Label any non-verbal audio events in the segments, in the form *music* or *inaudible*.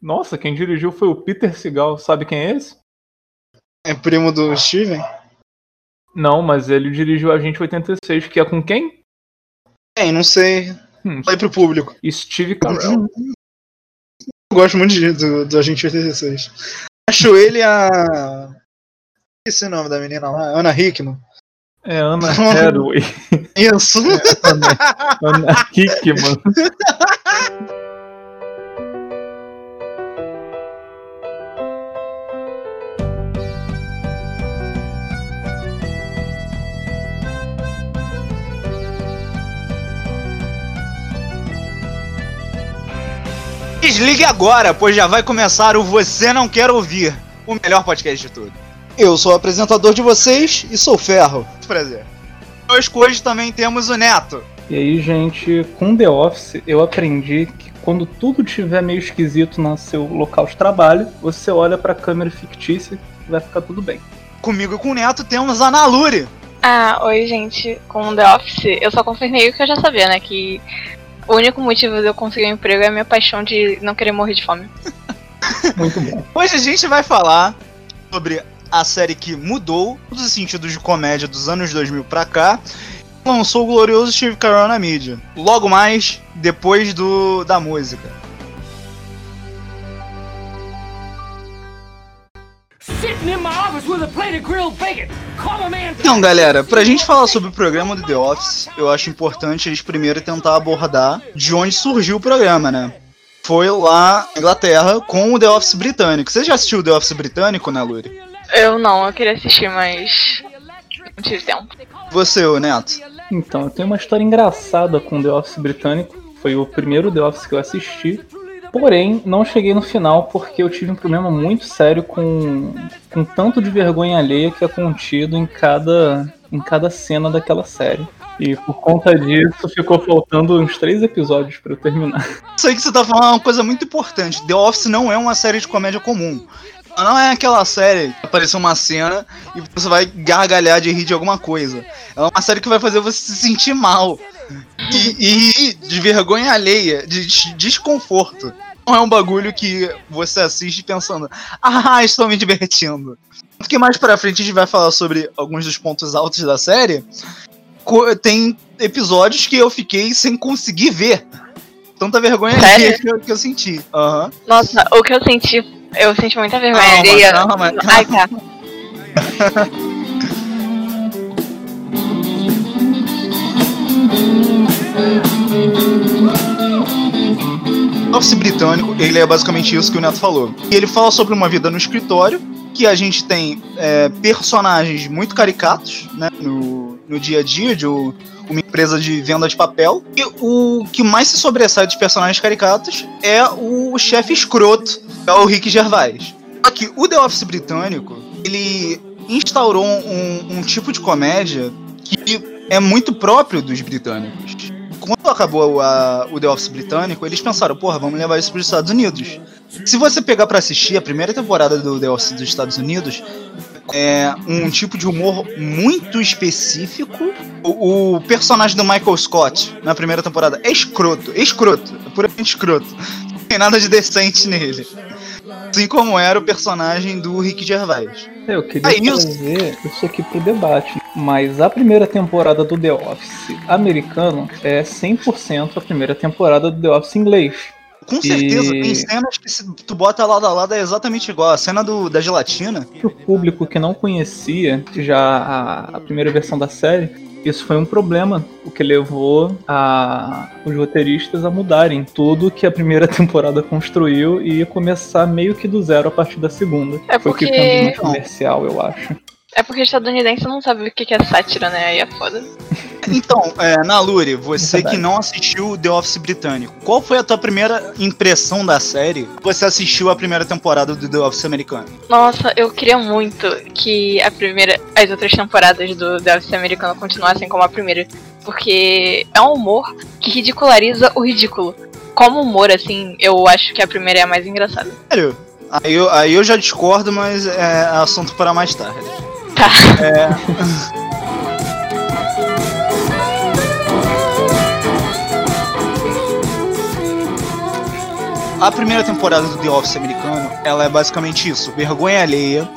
Nossa, quem dirigiu foi o Peter Segal. Sabe quem é esse? É primo do Steven? Não, mas ele dirigiu Agente 86, que é com quem? É, não sei. Hum, Vai pro público. Steve Carell. Eu gosto muito de, do, do Agente 86. Acho ele a. Esse é o nome da menina lá? Ana Hickman. É Anna *laughs* Hathaway. Isso. Anna Hickman. *laughs* Desligue agora, pois já vai começar o Você Não Quer Ouvir, o melhor podcast de tudo. Eu sou o apresentador de vocês e sou Ferro. Prazer. Hoje, hoje também temos o Neto. E aí, gente, com The Office eu aprendi que quando tudo estiver meio esquisito no seu local de trabalho, você olha pra câmera fictícia e vai ficar tudo bem. Comigo e com o Neto temos a Naluri. Ah, oi, gente. Com The Office, eu só confirmei o que eu já sabia, né? Que o único motivo de eu conseguir um emprego é a minha paixão de não querer morrer de fome. *laughs* Muito bom. Hoje a gente vai falar sobre a série que mudou todos os sentidos de comédia dos anos 2000 pra cá. Lançou o glorioso Steve Carell na mídia. Logo mais, depois do da música. Então, galera, pra gente falar sobre o programa do The Office, eu acho importante a gente primeiro tentar abordar de onde surgiu o programa, né? Foi lá na Inglaterra com o The Office britânico. Você já assistiu o The Office britânico, né, Luri? Eu não, eu queria assistir, mas. Não tive tempo. Você, ô Neto. Então, eu tenho uma história engraçada com The Office britânico. Foi o primeiro The Office que eu assisti. Porém, não cheguei no final porque eu tive um problema muito sério com, com tanto de vergonha alheia que é contido em cada, em cada cena daquela série. E por conta disso ficou faltando uns três episódios pra eu terminar. Isso aí que você tá falando é uma coisa muito importante. The Office não é uma série de comédia comum. Não é aquela série que apareceu uma cena e você vai gargalhar de rir de alguma coisa. É uma série que vai fazer você se sentir mal. E, e de vergonha alheia, de des- desconforto. Não é um bagulho que você assiste pensando, ah, estou me divertindo. Porque mais pra frente a gente vai falar sobre alguns dos pontos altos da série. Tem episódios que eu fiquei sem conseguir ver. Tanta vergonha que eu, que eu senti. Aham. Nossa, o que eu senti. Eu senti muita vergonha Calma, alheia. calma, Ai, tá. O Office britânico, ele é basicamente isso que o Neto falou. E ele fala sobre uma vida no escritório, que a gente tem é, personagens muito caricatos, né, no, no dia a dia de uma empresa de venda de papel. E o que mais se sobressai dos personagens caricatos é o chefe escroto, é o Rick Gervais. Só que o The Office britânico, ele instaurou um, um tipo de comédia que é muito próprio dos britânicos. Quando acabou a- o The Office britânico, eles pensaram, porra, vamos levar isso para os Estados Unidos. Se você pegar pra assistir a primeira temporada do The Office dos Estados Unidos, é um tipo de humor muito específico. O, o personagem do Michael Scott na primeira temporada é escroto, é escroto, é puramente escroto. Não tem nada de decente nele. Assim como era o personagem do Rick Gervais. Eu queria É isso. trazer isso aqui pro debate, mas a primeira temporada do The Office americano é 100% a primeira temporada do The Office inglês. Com certeza, E- tem cenas que se tu bota lado a lado é exatamente igual. A cena do, da gelatina. Pro público que não conhecia já a, a primeira versão da série, isso foi um problema, o que levou a, os roteiristas a mudarem tudo que a primeira *laughs* temporada construiu e começar meio que do zero a partir da segunda. É Foi porque- ficando mais comercial, eu acho. É porque estadunidense não sabe o que é sátira, né? Aí é foda. Então, é, Naluri, você Verdade. que não assistiu The Office britânico, qual foi a tua primeira impressão da série? Você assistiu a primeira temporada do The Office americano? Nossa, eu queria muito que a primeira, as outras temporadas do The Office americano continuassem como a primeira, porque é um humor que ridiculariza o ridículo. Como humor, assim, eu acho que a primeira é a mais engraçada. Sério? Aí eu, aí eu já discordo, mas é assunto para mais tarde. Tá. a primeira temporada do The Office americano, ela é basicamente isso, vergonha alheia.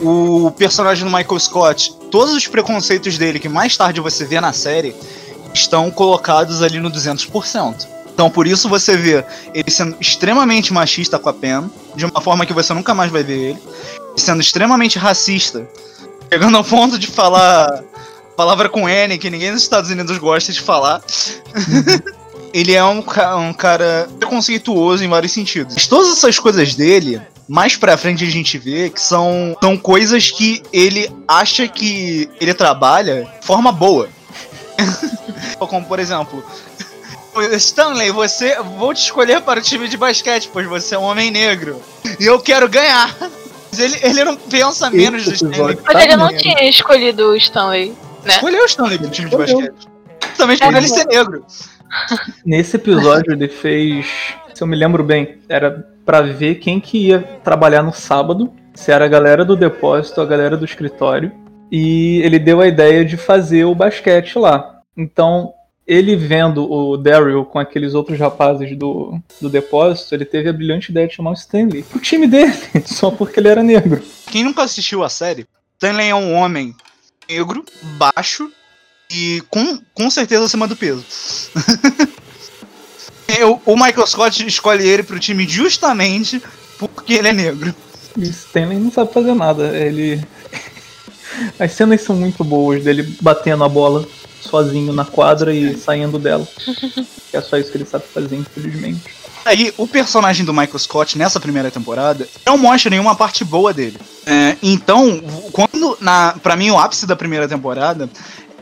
O personagem do Michael Scott, todos os preconceitos dele que mais tarde você vê na série, estão colocados ali no 200%. Então por isso você vê ele sendo extremamente machista com a Pen, de uma forma que você nunca mais vai ver ele, sendo extremamente racista, chegando ao ponto de falar palavra com N que ninguém nos Estados Unidos gosta de falar. ele é um, um cara preconceituoso em vários sentidos. Mas todas essas coisas dele, mais pra frente a gente vê que são, são coisas que ele acha que ele trabalha de forma boa. *laughs* Como, por exemplo, Stanley, você vou te escolher para o time de basquete, pois você é um homem negro. E eu quero ganhar. Ele, ele não pensa menos do Stanley. Mas ele não tinha escolhido o Stanley, né? Escolheu o Stanley do time de basquete. Também por ele ser negro. Nesse episódio ele fez, se eu me lembro bem, era para ver quem que ia trabalhar no sábado, se era a galera do depósito, a galera do escritório, e ele deu a ideia de fazer o basquete lá. Então, ele vendo o Daryl com aqueles outros rapazes do, do depósito, ele teve a brilhante ideia de chamar o Stanley pro time dele, *laughs* só porque ele era negro. Quem nunca assistiu a série, Stanley é um homem negro, baixo, e com, com certeza acima do peso. *laughs* Eu, o Michael Scott escolhe ele pro time justamente porque ele é negro. E Stanley não sabe fazer nada. Ele. *laughs* As cenas são muito boas dele batendo a bola sozinho na quadra e saindo dela. é só isso que ele sabe fazer, infelizmente. Aí, o personagem do Michael Scott nessa primeira temporada não mostra nenhuma parte boa dele. É, então, quando, na, pra mim, o ápice da primeira temporada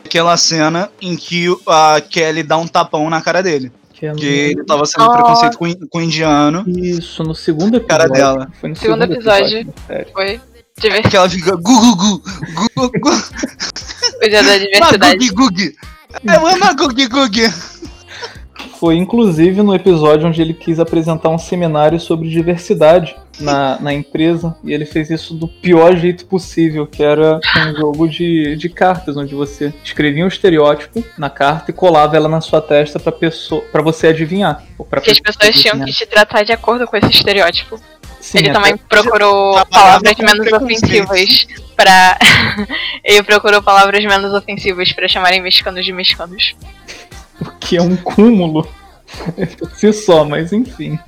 aquela cena em que a Kelly dá um tapão na cara dele. Que, que ele tava sendo oh. preconceito com, com o indiano. Isso, no segundo episódio. Cara dela. Foi no segundo, segundo episódio. episódio foi. Divertido. Que ela fica gu gu gu gu gu. O dia da diversidade. Magug Eu amo a Gug Gug. Foi inclusive no episódio onde ele quis apresentar um seminário sobre diversidade na, na empresa. E ele fez isso do pior jeito possível, que era um jogo de, de cartas, onde você escrevia um estereótipo na carta e colava ela na sua testa pra, pessoa, pra você adivinhar. Pra que as pessoas tinham que te tratar de acordo com esse estereótipo. Sim, ele também procurou palavras menos ofensivas para *laughs* ele procurou palavras menos ofensivas para chamarem mexicanos de mexicanos. O que é um cúmulo por si só, mas enfim.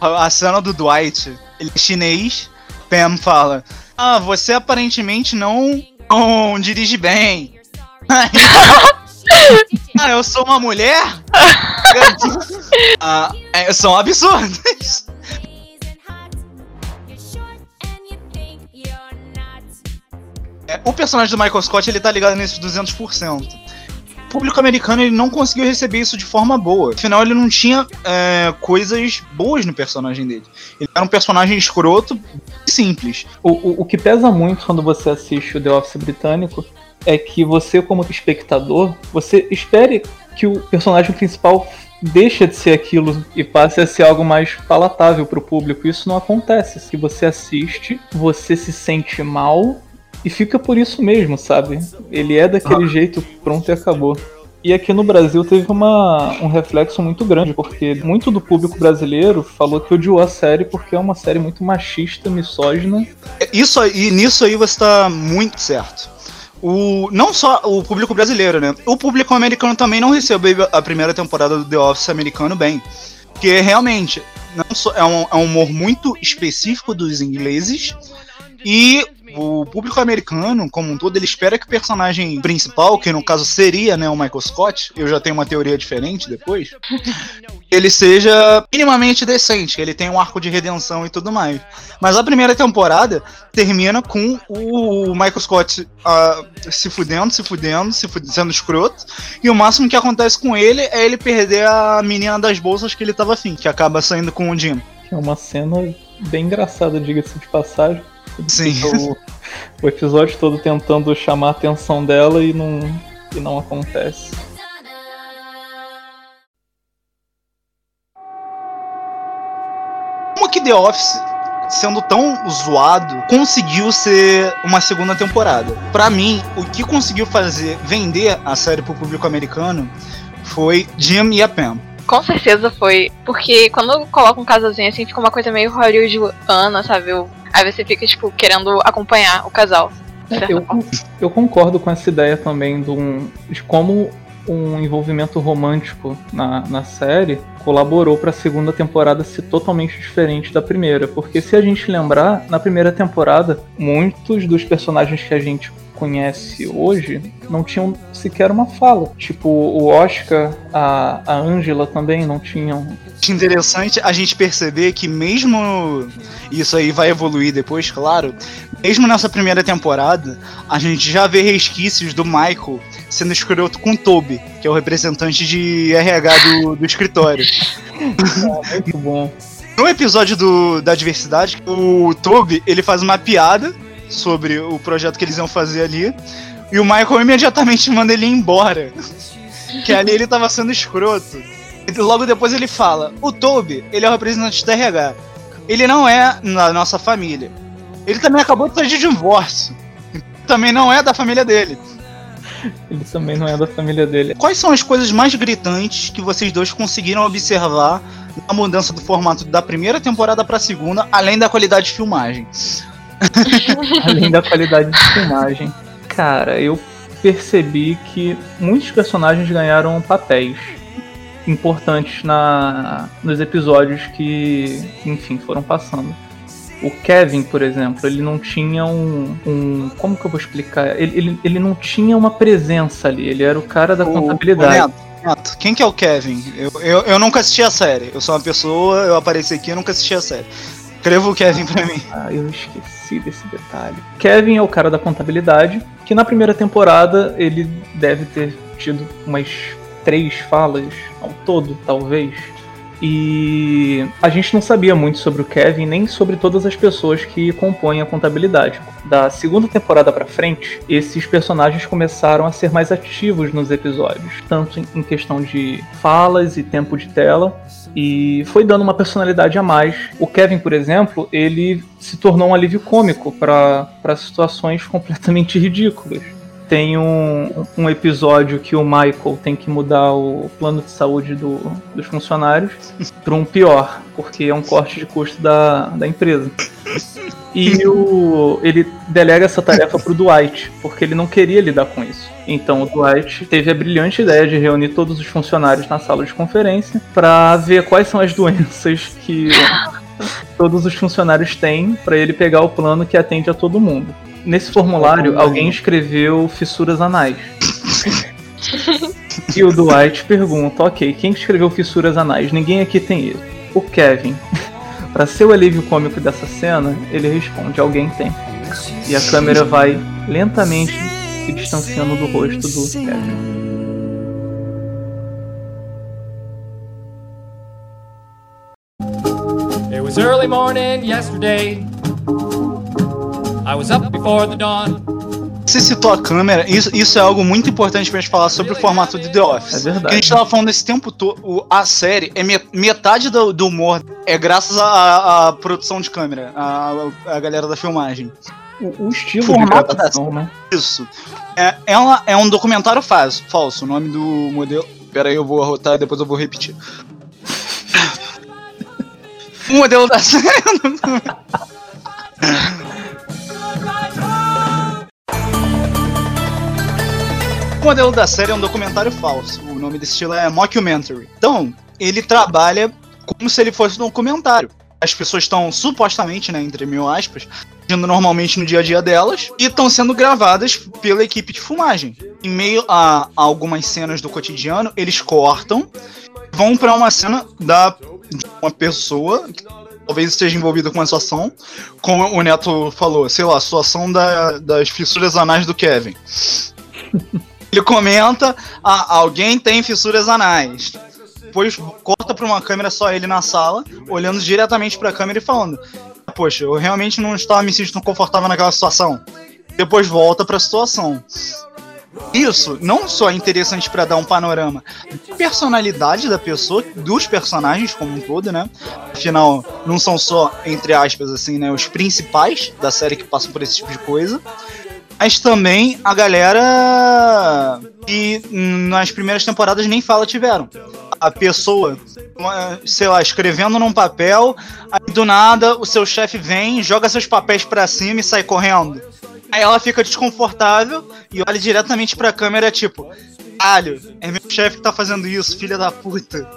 A cena do Dwight, ele é chinês, Pam fala: Ah, você aparentemente não, não dirige bem. *laughs* ah, eu sou uma mulher? *laughs* ah, são absurdas. É, o personagem do Michael Scott ele tá ligado nesses 200% o público americano ele não conseguiu receber isso de forma boa. Afinal, ele não tinha é, coisas boas no personagem dele. Ele era um personagem escroto e simples. O, o, o que pesa muito quando você assiste o The Office britânico é que você, como espectador, você espere que o personagem principal deixa de ser aquilo e passe a ser algo mais palatável para o público. Isso não acontece. Se você assiste, você se sente mal e fica por isso mesmo, sabe? Ele é daquele ah. jeito, pronto e acabou. E aqui no Brasil teve uma, um reflexo muito grande, porque muito do público brasileiro falou que odiou a série porque é uma série muito machista, misógina. Isso aí, nisso aí você está muito certo. O, não só o público brasileiro, né? O público americano também não recebeu a primeira temporada do The Office americano bem. Porque realmente não só, é, um, é um humor muito específico dos ingleses. E o público americano, como um todo, ele espera que o personagem principal, que no caso seria né, o Michael Scott, eu já tenho uma teoria diferente depois, *laughs* ele seja minimamente decente, ele tenha um arco de redenção e tudo mais. Mas a primeira temporada termina com o Michael Scott uh, se fudendo, se fudendo, se fudendo, sendo escroto, e o máximo que acontece com ele é ele perder a menina das bolsas que ele tava afim, que acaba saindo com o Jim. É uma cena bem engraçada, diga-se de passagem. Sim. *laughs* O, o, episódio todo tentando chamar a atenção dela e não, e não acontece. Como que The Office, sendo tão zoado, conseguiu ser uma segunda temporada? Para mim, o que conseguiu fazer vender a série pro público americano foi Jim e a Pam. Com certeza foi. Porque quando coloca um casalzinho assim, fica uma coisa meio hollywoodiana, sabe? Aí você fica, tipo, querendo acompanhar o casal. É, eu, eu concordo com essa ideia também de, um, de como um envolvimento romântico na, na série colaborou para a segunda temporada ser totalmente diferente da primeira. Porque se a gente lembrar, na primeira temporada, muitos dos personagens que a gente conhece hoje não tinham sequer uma fala. Tipo, o Oscar, a, a Angela também não tinham. Interessante a gente perceber que mesmo isso aí vai evoluir depois, claro. Mesmo nessa primeira temporada, a gente já vê resquícios do Michael sendo escroto com o Toby, que é o representante de RH do, do escritório. Ah, muito bom. No episódio do, da diversidade, o Toby ele faz uma piada sobre o projeto que eles iam fazer ali. E o Michael imediatamente manda ele embora. que ali ele tava sendo escroto. E logo depois ele fala: O Toby, ele é o representante da RH. Ele não é na nossa família. Ele também acabou de sair de divórcio. *laughs* Também não é da família dele. Ele também não é da família dele. Quais são as coisas mais gritantes que vocês dois conseguiram observar na mudança do formato da primeira temporada para a segunda, além da qualidade de filmagem? *laughs* *laughs* além da qualidade de filmagem. Cara, eu percebi que muitos personagens ganharam papéis importantes na, nos episódios que, enfim, foram passando. O Kevin, por exemplo, ele não tinha um. um como que eu vou explicar? Ele, ele, ele não tinha uma presença ali, ele era o cara da o, contabilidade. O Neto, quem que é o Kevin? Eu, eu, eu nunca assisti a série. Eu sou uma pessoa, eu apareci aqui, eu nunca assisti a série. Escreva o Kevin pra mim. *laughs* Ah, eu esqueci desse detalhe. Kevin é o cara da contabilidade, que na primeira temporada ele deve ter tido umas três falas ao todo, talvez. E a gente não sabia muito sobre o Kevin, nem sobre todas as pessoas que compõem a contabilidade. Da segunda temporada para frente, esses personagens começaram a ser mais ativos nos episódios, tanto em questão de falas e tempo de tela, e foi dando uma personalidade a mais. O Kevin, por exemplo, ele se tornou um alívio cômico para situações *laughs* completamente ridículas. Tem um, um episódio que o Michael tem que mudar o plano de saúde do, dos funcionários *laughs* para um pior, porque é um corte de custo da, da empresa. E o, ele delega essa tarefa pro Dwight, porque ele não queria lidar com isso. Então o Dwight teve a brilhante ideia de reunir todos os funcionários na sala de conferência para ver quais são as doenças que *laughs* todos os funcionários têm para ele pegar o plano que atende a todo mundo. Nesse formulário, alguém escreveu fissuras anais. *laughs* e o Dwight pergunta: Ok, quem escreveu fissuras anais? Ninguém aqui tem isso. O Kevin. *laughs* Para ser o alívio cômico dessa cena, ele responde: Alguém tem. E a câmera vai lentamente se distanciando do rosto do Kevin. It was early morning yesterday. I was up before the dawn. Você citou a câmera, isso, isso é algo muito importante pra gente falar sobre o formato de The Office. É verdade. Que a gente tava falando esse tempo todo, a série, é metade do, do humor é graças à produção de câmera, a, a galera da filmagem. O, o estilo formato de gravação, né? Isso. É, é, uma, é um documentário falso, falso, o nome do modelo... Pera aí, eu vou arrotar e depois eu vou repetir. *laughs* o modelo da *laughs* série... O modelo da série é um documentário falso. O nome desse estilo é Mockumentary. Então, ele trabalha como se ele fosse um documentário. As pessoas estão supostamente, né, entre mil aspas, agindo normalmente no dia a dia delas e estão sendo gravadas pela equipe de filmagem. Em meio a, algumas cenas do cotidiano, eles cortam, vão para uma cena da de uma pessoa talvez esteja envolvida com uma situação, como o Neto falou, sei lá, a situação da, das fissuras anais do Kevin. *laughs* Ele comenta: ah, alguém tem fissuras anais. Depois corta para uma câmera só ele na sala, olhando diretamente para a câmera e falando: Poxa, eu realmente não estava me sentindo confortável naquela situação. Depois volta para a situação. Isso não só é interessante para dar um panorama da personalidade da pessoa, dos personagens como um todo, né? Afinal, não são só, entre aspas, assim, né, os principais da série que passam por esse tipo de coisa, mas também a galera que nas primeiras temporadas nem fala tiveram. a pessoa, sei lá, escrevendo num papel, aí do nada o seu chefe vem, joga seus papéis para cima e sai correndo. Aí ela fica desconfortável e olha diretamente pra câmera, tipo, caralho, é meu chefe que tá fazendo isso, filha da puta.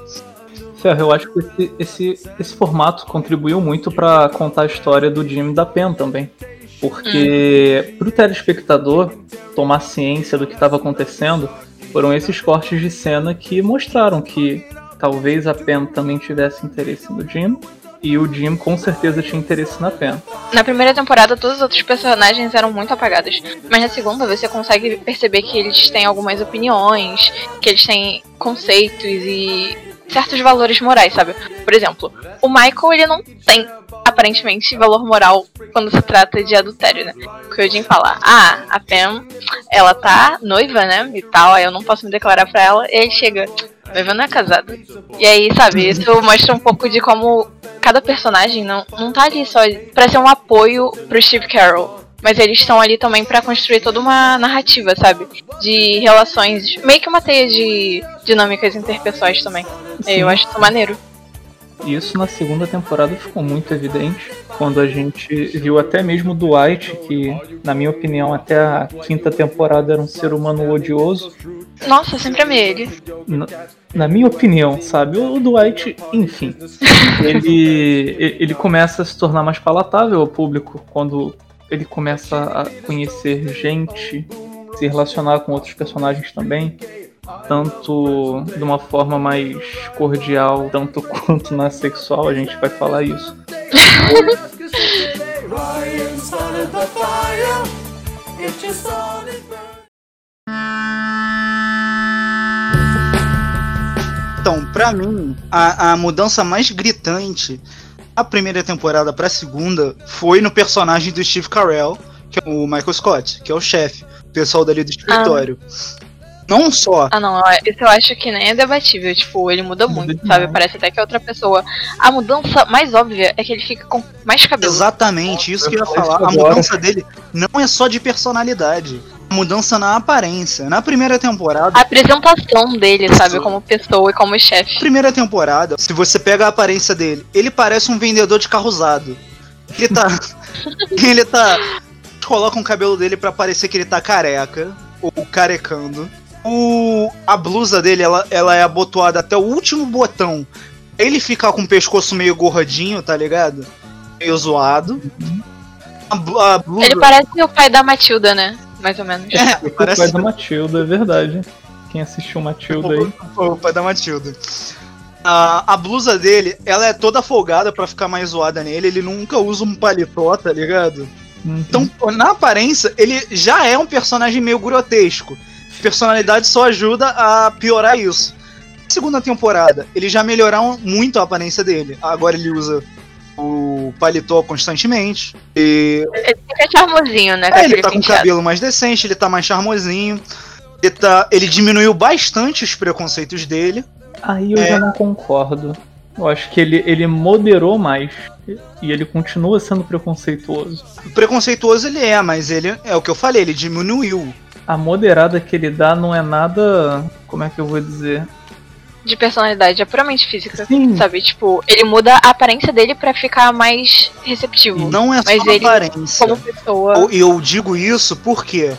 Ferro, eu acho que esse, esse, esse formato contribuiu muito para contar a história do Jim e da Pen também. Porque hum. pro telespectador tomar ciência do que estava acontecendo, foram esses cortes de cena que mostraram que talvez a Pen também tivesse interesse no Jim e o Jim com certeza tinha interesse na Pen. Na primeira temporada, todos os outros personagens eram muito apagados, mas na segunda você consegue perceber que eles têm algumas opiniões, que eles têm conceitos e certos valores morais, sabe? Por exemplo, o Michael, ele não tem, aparentemente, valor moral quando se trata de adultério, né? Porque o Jim fala, ah, a Pam, ela tá noiva, né? E tal, aí eu não posso me declarar pra ela. E aí chega, noiva não é casada. E aí, sabe, isso mostra um pouco de como cada personagem não, não tá ali só pra ser um apoio pro Steve Carroll mas eles estão ali também para construir toda uma narrativa, sabe? De relações, meio que uma teia de dinâmicas interpessoais também. Sim. Eu acho isso maneiro. Isso na segunda temporada ficou muito evidente, quando a gente viu até mesmo Dwight, que, na minha opinião, até a quinta temporada era um ser humano odioso. Nossa, eu sempre amei ele. Na, minha opinião, sabe? O Dwight, enfim, ele, ele começa a se tornar mais palatável ao público quando ele começa a conhecer gente, se relacionar com outros personagens também, tanto de uma forma mais cordial, tanto *laughs* quanto na sexual, a gente vai falar isso. *laughs* Então, pra mim, a, a mudança mais gritante a primeira temporada pra segunda foi no personagem do Steve Carell, que é o Michael Scott, que é o chefe, o pessoal dali do escritório. Ah. Não só. Ah, não, isso eu acho que nem é debatível. Tipo, ele muda muito, sabe? Parece até que é outra pessoa. A mudança mais óbvia é que ele fica com mais cabelo. Exatamente, isso que eu ia falar. A mudança dele não é só de personalidade mudança na aparência. Na primeira temporada. A apresentação dele, sabe, como pessoa e como chefe. Primeira temporada, se você pega a aparência dele, ele parece um vendedor de carro usado. Ele tá. *laughs* ele tá. Coloca um cabelo dele para parecer que ele tá careca. Ou carecando. O, a blusa dele, ela, ela é abotoada até o último botão. Ele fica com o pescoço meio gordinho, tá ligado? Meio zoado. A, a blusa... Ele parece o pai da Matilda, né? Mais ou menos. É, o parece... pai da Matilda, é verdade. Quem assistiu Matilda aí? Foi o pai da Matilda. A, a blusa dele, ela é toda folgada para ficar mais zoada nele. Ele nunca usa um paletó, tá ligado? Uhum. Então, na aparência, ele já é um personagem meio grotesco. Personalidade só ajuda a piorar isso. Na segunda temporada, ele já melhoraram muito a aparência dele. Agora ele usa o paletó constantemente. E... Ele fica charmosinho, né? É, ele tá com o cabelo mais decente, ele tá mais charmosinho. Ele, tá, ele diminuiu bastante os preconceitos dele. Aí eu é... já não concordo. Eu acho que ele, ele moderou mais. E ele continua sendo preconceituoso. Preconceituoso ele é, mas ele é o que eu falei, ele diminuiu. A moderada que ele dá não é nada. Como é que eu vou dizer? De personalidade, é puramente física. Sim. Sabe? Tipo, ele muda a aparência dele para ficar mais receptivo. Não é só mas ele, aparência. Como pessoa. E eu digo isso porque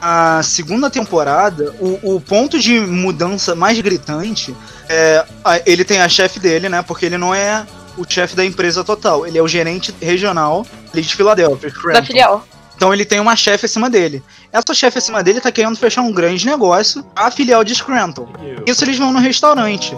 a segunda temporada, o, o ponto de mudança mais gritante é. Ele tem a chefe dele, né? Porque ele não é o chefe da empresa total. Ele é o gerente regional ali de Filadélfia. Da filial. Então ele tem uma chefe acima dele. Essa chefe acima dele tá querendo fechar um grande negócio, a filial de Scranton. Isso eles vão no restaurante.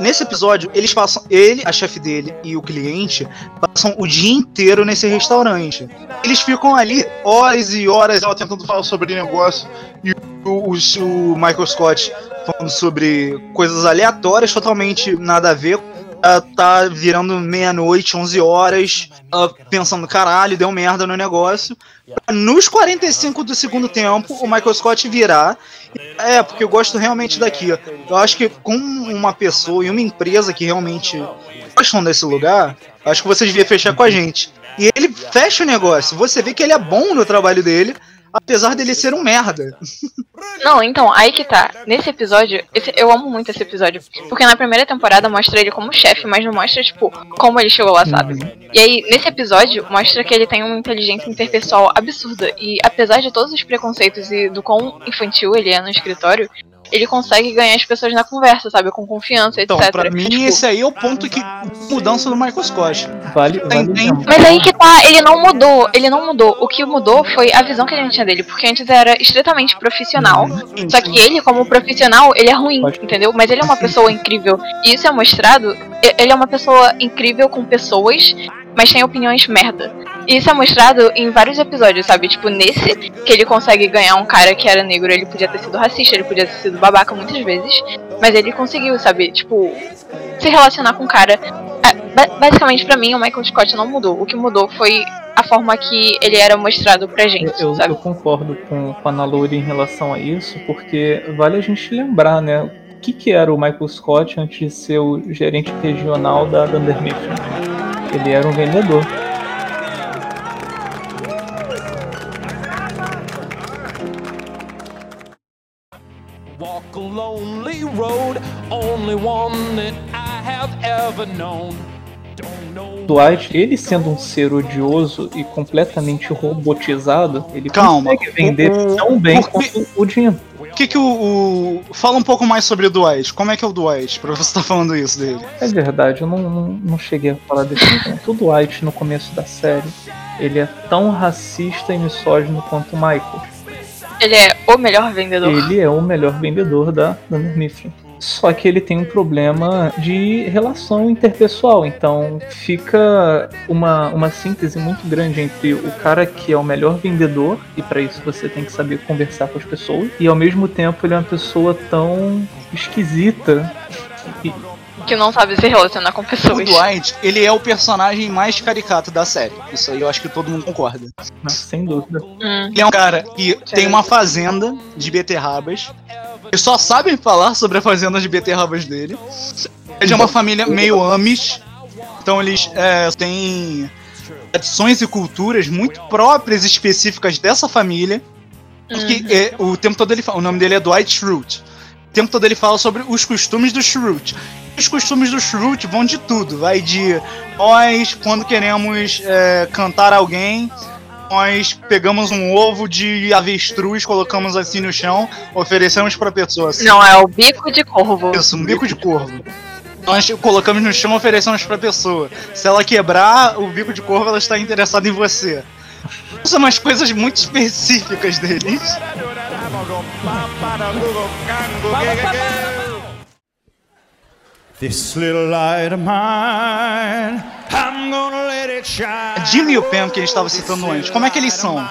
nesse episódio, eles passam. Ele, a chefe dele e o cliente passam o dia inteiro nesse restaurante. Eles ficam ali horas e horas ela tentando falar sobre negócio. E o, o, o Michael Scott falando sobre coisas aleatórias, totalmente nada a ver uh, tá virando meia-noite, 11 horas, uh, pensando, caralho, deu merda no negócio. Nos 45 do segundo tempo, o Michael Scott virar. É, porque eu gosto realmente daqui. Eu acho que com uma pessoa e uma empresa que realmente gostam desse lugar, acho que você devia fechar com a gente. E ele fecha o negócio. Você vê que ele é bom no trabalho dele, apesar dele ser um merda. *laughs* Não, então, aí que tá. Nesse episódio, esse- eu amo muito esse episódio. Porque na primeira temporada mostra ele como chefe, mas não mostra, tipo, como ele chegou lá, sabe? E aí, nesse episódio, mostra que ele tem uma inteligência interpessoal absurda. E apesar de todos os preconceitos e do quão infantil ele é no escritório, ele consegue ganhar as pessoas na conversa, sabe? Com confiança, etc. Então, pra mim, Tipo, esse aí é o ponto que. Mudança do Michael Scott. Vale, Tem- vale tem-. Mas aí que tá, ele não mudou, ele não mudou. O que mudou foi a visão que a gente tinha dele, porque antes era estritamente profissional. Só que ele, como profissional, ele é ruim, Pode- entendeu? Mas ele é uma pessoa incrível. E isso é mostrado. Ele é uma pessoa incrível com pessoas, mas tem opiniões merda. Isso é mostrado em vários episódios, sabe? Tipo, nesse, que ele consegue ganhar um cara que era negro, ele podia ter sido racista, ele podia ter sido babaca muitas vezes. Mas ele conseguiu, sabe? Tipo, se relacionar com o cara. É, ba- basicamente, pra mim, o Michael Scott não mudou. O que mudou foi a forma que ele era mostrado pra gente, Eu, eu concordo com, com a Ana Loura em relação a isso, porque vale a gente lembrar, né? O que, que era o Michael Scott antes de ser o gerente regional da Dunder Mifflin? Ele era um vendedor. Road, only one that I have ever known. Dwight, ele sendo um ser odioso e completamente robotizado, ele Calma. consegue vender O- tão bem por quanto o Jim. O que que o, o- Fala um pouco mais sobre o Dwight. Como é que é o Dwight? Pra você estar falando isso dele. É verdade, eu não, não, não cheguei a falar desse ponto. O Dwight, no começo da série, ele é tão racista e misógino quanto o Michael. Ele é o melhor vendedor. Ele é o melhor vendedor da Dunder Mifflin. Só que ele tem um problema de relação interpessoal, então fica uma, uma síntese muito grande entre o cara que é o melhor vendedor, e para isso você tem que saber conversar com as pessoas, e ao mesmo tempo ele é uma pessoa tão esquisita. E, Que não sabe se relacionar com O pessoas. Dwight, ele é o personagem mais caricato da série. Isso aí eu acho que todo mundo concorda. sem dúvida. Hum. Ele é um cara que tem uma fazenda de beterrabas. Eles só sabem falar sobre a fazenda de beterrabas dele. Ele é uma família meio Amish. Então eles é, têm tradições e culturas muito próprias e específicas dessa família. Porque é, o tempo todo ele fala, o nome dele é Dwight Schrute. O tempo todo ele fala sobre os costumes do Schrute. Os costumes do Schrute vão de tudo. Vai de nós, quando queremos é, cantar alguém, nós pegamos um ovo de avestruz, colocamos assim no chão, oferecemos pra pessoa. Assim, Não, é o bico de corvo. Isso, um bico de corvo. Nós colocamos no chão e oferecemos pra pessoa. Se ela quebrar o bico de corvo, ela está interessada em você. São umas coisas muito específicas deles. This little light of mine, I'm gonna let it shine. Jimmy e o Pam, que a gente estava citando antes, como é que eles são?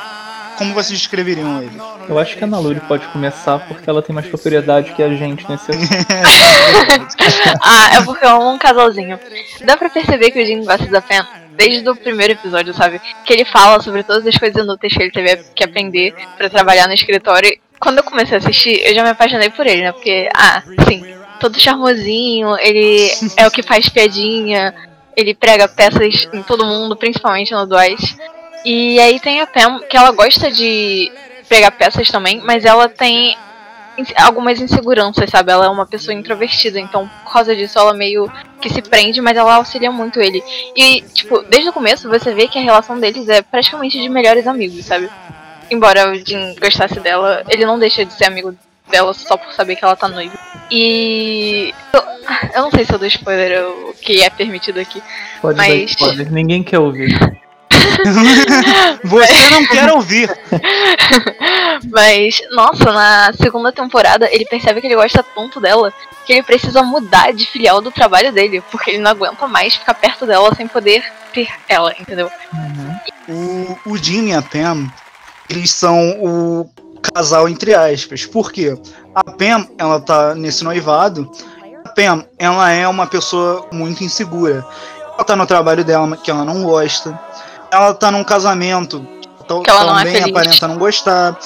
Como vocês descreveriam eles? Eu acho que a Ana Luri pode começar porque ela tem mais propriedade que a gente nesse assunto. *laughs* ah, é porque eu amo um casalzinho. Dá pra perceber que o Jim gosta da Pen desde o primeiro episódio, sabe? Que ele fala sobre todas as coisas inúteis que ele teve que aprender pra trabalhar no escritório. Quando eu comecei a assistir, eu já me apaixonei por ele, né? Porque, ah, sim, todo charmosinho, ele é o que faz piadinha, ele prega peças em todo mundo, principalmente no Dwight. E aí tem a Pam, que ela gosta de pregar peças também, mas ela tem algumas inseguranças, sabe? Ela é uma pessoa introvertida, então por causa disso ela meio que se prende, mas ela auxilia muito ele. E, tipo, desde o começo você vê que a relação deles é praticamente de melhores amigos, sabe? Embora o Jim gostasse dela, ele não deixa de ser amigo dela só por saber que ela tá noiva. E. Eu, eu não sei se eu dou spoiler o que é permitido aqui. Pode dar Mas- spoiler, ninguém quer ouvir. *laughs* Você não quer ouvir. *laughs* Mas, nossa, na segunda temporada ele percebe que ele gosta tanto dela que ele precisa mudar de filial do trabalho dele, porque ele não aguenta mais ficar perto dela sem poder ter ela, entendeu? O, o Jim e a Pam, eles são o casal entre aspas. Por quê? A Pam, ela tá nesse noivado. A Pam, ela é uma pessoa muito insegura. Ela tá no trabalho dela que ela não gosta. Ela tá num casamento que Que ela não é também aparenta não gostar.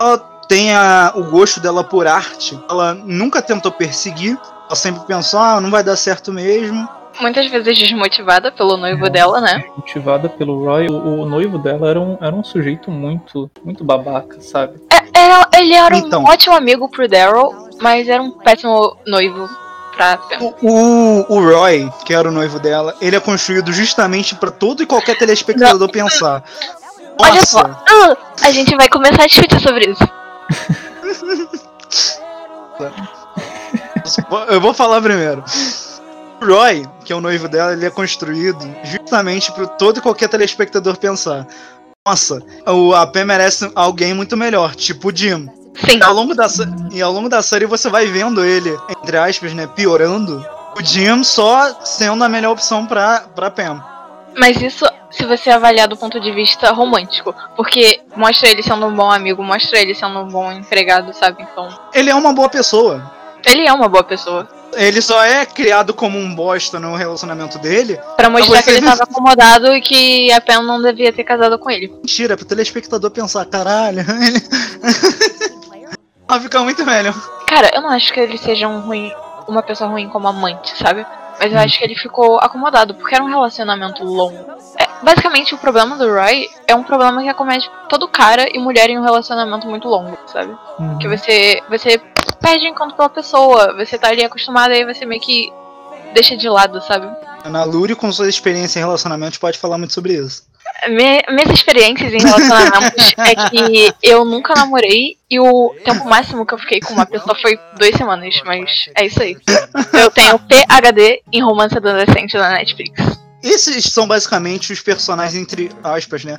Ela tem a- o gosto dela por arte. Ela nunca tentou perseguir. Ela sempre pensou, ah, não vai dar certo mesmo. Muitas vezes desmotivada pelo noivo dela, né? Motivada pelo Roy, o, o noivo dela era um, era um sujeito muito, muito babaca, sabe? É, era- ele era Então. um ótimo amigo pro Daryl, mas era um péssimo noivo pra. O, o, o Roy, que era o noivo dela, ele é construído justamente pra todo e qualquer telespectador pensar. Olha só, ah, a gente vai começar a discutir sobre isso. *laughs* eu vou falar primeiro. O Roy, que é o noivo dela, ele é construído justamente para todo e qualquer telespectador pensar. Nossa, o, a Pam merece alguém muito melhor, tipo o Jim. Sim, E ao longo da, e ao longo da série você vai vendo ele, entre aspas, né, piorando. O Jim só sendo a melhor opção pra, pra Pam. mas isso se você avaliar do ponto de vista romântico. Porque mostra ele sendo um bom amigo, mostra ele sendo um bom empregado, sabe? Então, Ele é uma boa pessoa. ele é uma boa pessoa. Ele só é criado como um bosta no relacionamento dele. Pra mostrar que ele tava acomodado e que a Pam não devia ter casado com ele. Mentira, pro telespectador pensar, caralho, *laughs* ele. Vai ficar muito velho. Cara, eu não acho que ele seja um ruim, uma pessoa ruim como amante, sabe? Mas eu acho que ele ficou acomodado, porque era um relacionamento longo. É, basicamente, o problema do Roy é um problema que acomete todo cara e mulher em um relacionamento muito longo, sabe? Uhum. Que você, você perde encanto pela pessoa, você tá ali acostumado, aí você meio que deixa de lado, sabe? Ana Lúria, com sua experiência em relacionamentos, pode falar muito sobre isso. Me- minhas experiências em relacionamentos *laughs* é que eu nunca namorei e o tempo máximo que eu fiquei com uma pessoa foi duas semanas, mas é isso aí. Eu tenho PHD em romance adolescente na Netflix. Esses são basicamente os personagens, entre aspas, né?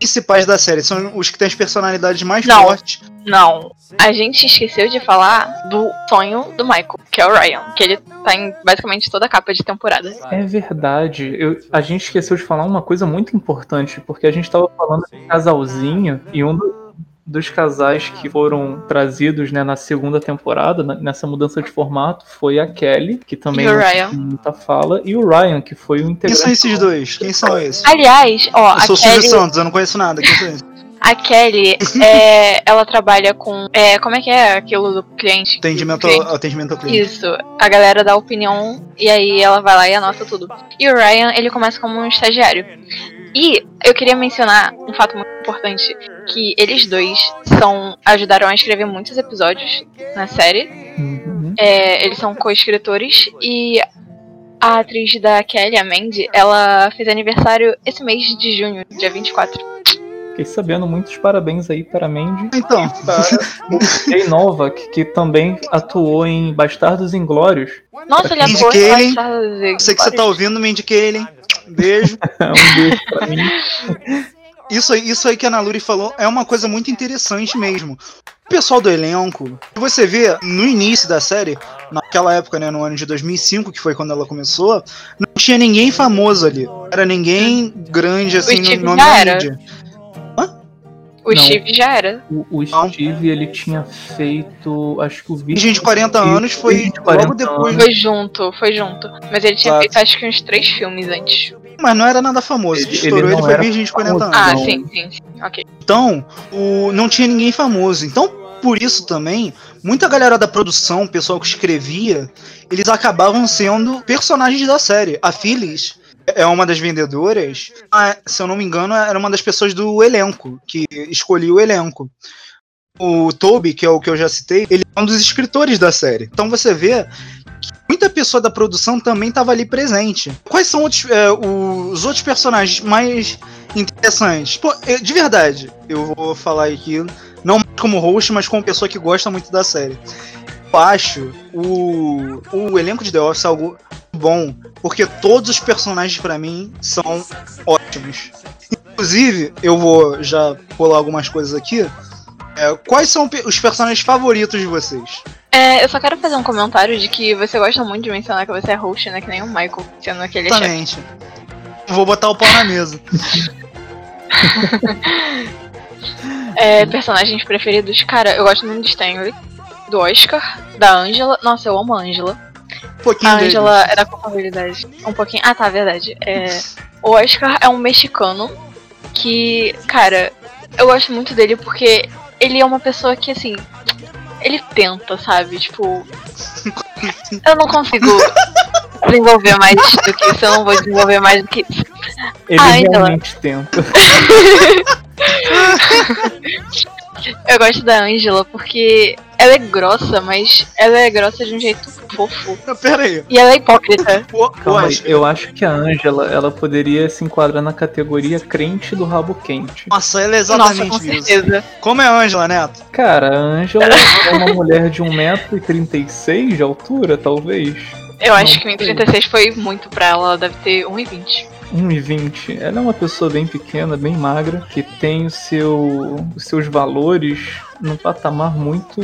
Principais da série. São os que têm as personalidades mais Não. fortes. Não, a gente esqueceu de falar do sonho do Michael, que é o Ryan, que ele tá em basicamente toda a capa de temporada. É verdade. Eu- a gente esqueceu de falar uma coisa muito importante, porque a gente tava falando de casalzinho e um do- dos casais que foram trazidos né, na segunda temporada, na- nessa mudança de formato, foi a Kelly, que também E o não Ryan. tem muita fala, e o Ryan, que foi o Quem integrante. são esses dois? Quem são esses? Aliás, ó, Eu a sou o Silvio Kelly, Santos, eu não conheço nada. Quem são esses? *laughs* a Kelly é, ela trabalha com. É, como é que é aquilo do cliente? Atendimento, Cliente. atendimento ao cliente. Isso, a galera dá opinião e aí ela vai lá e anota tudo. E o Ryan, ele começa como um estagiário. E eu queria mencionar um fato muito importante, que eles dois são ajudaram a escrever muitos episódios na série. Uhum. É, eles são co-escritores e a atriz da Kelly, a Mandy, ela fez aniversário esse mês de junho, dia 24. Fiquei sabendo muitos parabéns aí para a Mandy. Então, Para o Jay Novak, que também atuou em Bastardos Inglórios. Nossa, ele Indiquei, atuou em? Bastardos sei que você tá ouvindo, me indique ele, hein? Beijo. *laughs* um beijo pra mim. Isso aí, isso aí que a Ana Luri falou é uma coisa muito interessante mesmo. O pessoal do elenco, você vê no início da série, naquela época, né, no ano de 2005, que foi quando ela começou, não tinha ninguém famoso ali. Era ninguém grande assim no nome já da era. mídia. O Não. Steve já era. O, o Steve, ele tinha feito, acho que o vídeo. Virgem de 40 anos foi Virgem de 40 logo depois. Foi junto, foi junto. Mas ele tinha feito acho que uns três filmes antes. Mas não era nada famoso. Ele- estourou ele ele, foi Virgem de 40 famoso. anos. Ah, Não. sim, sim, sim. Ok. Então, o, não tinha ninguém famoso. Então, por isso também, muita galera da produção, o pessoal que escrevia, eles acabavam sendo personagens da série. A Phyllis é uma das vendedoras. Ah, se eu não me engano, era uma das pessoas do elenco, que escolhia o elenco. O Toby, que é o que eu já citei, ele é um dos escritores da série. Então você vê muita pessoa da produção também estava ali presente. Quais são outros, é, os outros personagens mais interessantes? Pô, é, de verdade, eu vou falar aqui, não como host, mas como pessoa que gosta muito da série. Eu acho o, o elenco de The Office algo bom, porque todos os personagens pra mim são ótimos. Inclusive, eu vou já pular algumas coisas aqui. É, quais são os personagens favoritos de vocês? É, eu só quero fazer um comentário de que você gosta muito de mencionar que você é host, né? Que nem o Michael, sendo aquele chefe. Exatamente. Vou botar o pau na mesa. *laughs* É, personagens preferidos, cara, eu gosto muito de Stanley, do Oscar, da Angela. Nossa, eu amo a Angela. Um pouquinho A. Angela é da contabilidade. Um pouquinho. Ah, tá, verdade. É, o Oscar é um mexicano que, cara, eu gosto muito dele porque ele é uma pessoa que, assim, ele tenta, sabe? Tipo. Eu não consigo desenvolver mais do que isso, eu não vou desenvolver mais do que isso. Ele Ah, então. realmente tenta. *laughs* Eu gosto da Angela porque ela é grossa, mas ela é grossa de um jeito fofo. Pera aí. E ela é hipócrita. *laughs* Calma aí, eu acho que a Angela, ela poderia se enquadrar na categoria crente do rabo quente. Nossa, ela é Nossa, exatamente com isso. certeza. Como é a Angela, Neto? Cara, a Angela é uma mulher de 1,36m de altura, talvez. Eu acho Não que o sei. 36 foi muito pra ela, ela deve ter 1,20. 1,20. Ela é uma pessoa bem pequena, bem magra, que tem o seu, os seus valores num patamar muito,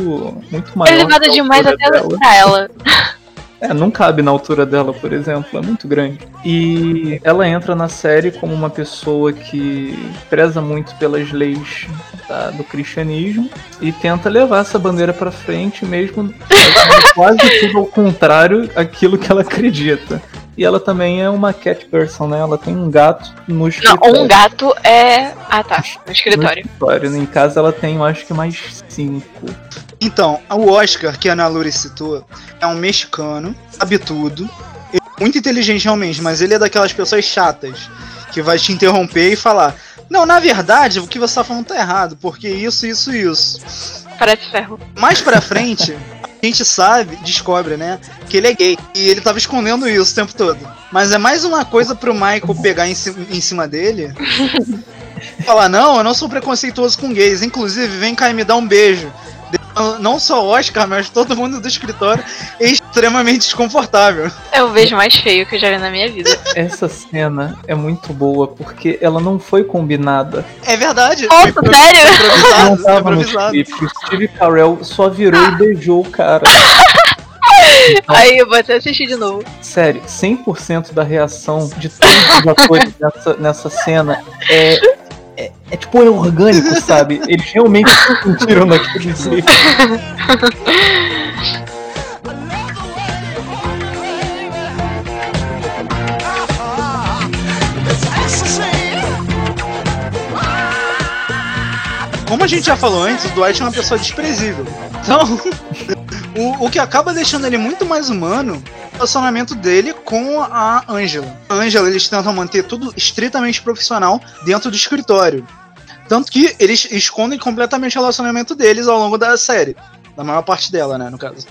muito maior. Elevada demais até dela. ela. *laughs* É, não cabe na altura dela, por exemplo, é muito grande. E ela entra na série como uma pessoa que preza muito pelas leis da- do cristianismo e tenta levar essa bandeira pra frente, mesmo *laughs* quase tudo ao contrário aquilo que ela acredita. E ela também é uma cat person, né? Ela tem um gato no Não, escritório. um gato é. Ah tá, no No escritório. escritório. Em casa ela tem, eu acho que mais cinco. Então, o Oscar, que a Ana Luri citou, é um mexicano, sabe tudo. Ele é muito inteligente realmente, mas ele é daquelas pessoas chatas que vai te interromper e falar: Não, na verdade, o que você tá falando tá errado, porque isso, isso, isso. Parece ferro. Mais pra frente, a gente sabe, descobre, né, que ele é gay. E ele tava escondendo isso o tempo todo. Mas é mais uma coisa pro Michael pegar em, ci- em cima dele. *laughs* Falar, não, eu não sou preconceituoso com gays. Inclusive, vem cá e me dá um beijo. Não só o Oscar, mas todo mundo do escritório é extremamente desconfortável. É o beijo mais feio que eu já vi na minha vida. Essa cena é muito boa porque ela não foi combinada. É verdade. Nossa, foi sério? improvisado, não tava no improvisado. script. O Steve Carell só virou e beijou o cara. *laughs* Aí eu vou até assistir de novo. Sério, 100% da reação de todos os atores nessa, nessa cena é, é, é tipo, é orgânico, *laughs* sabe? Eles realmente se sentiram *laughs* naquele jeito. Como a gente já falou antes, o Dwight é uma pessoa desprezível. Então, *laughs* o, o que acaba deixando ele muito mais humano relacionamento dele com a Angela. A Angela, eles tentam manter tudo estritamente profissional dentro do escritório. Tanto que eles escondem completamente o relacionamento deles ao longo da série. Da maior parte dela, né, no caso.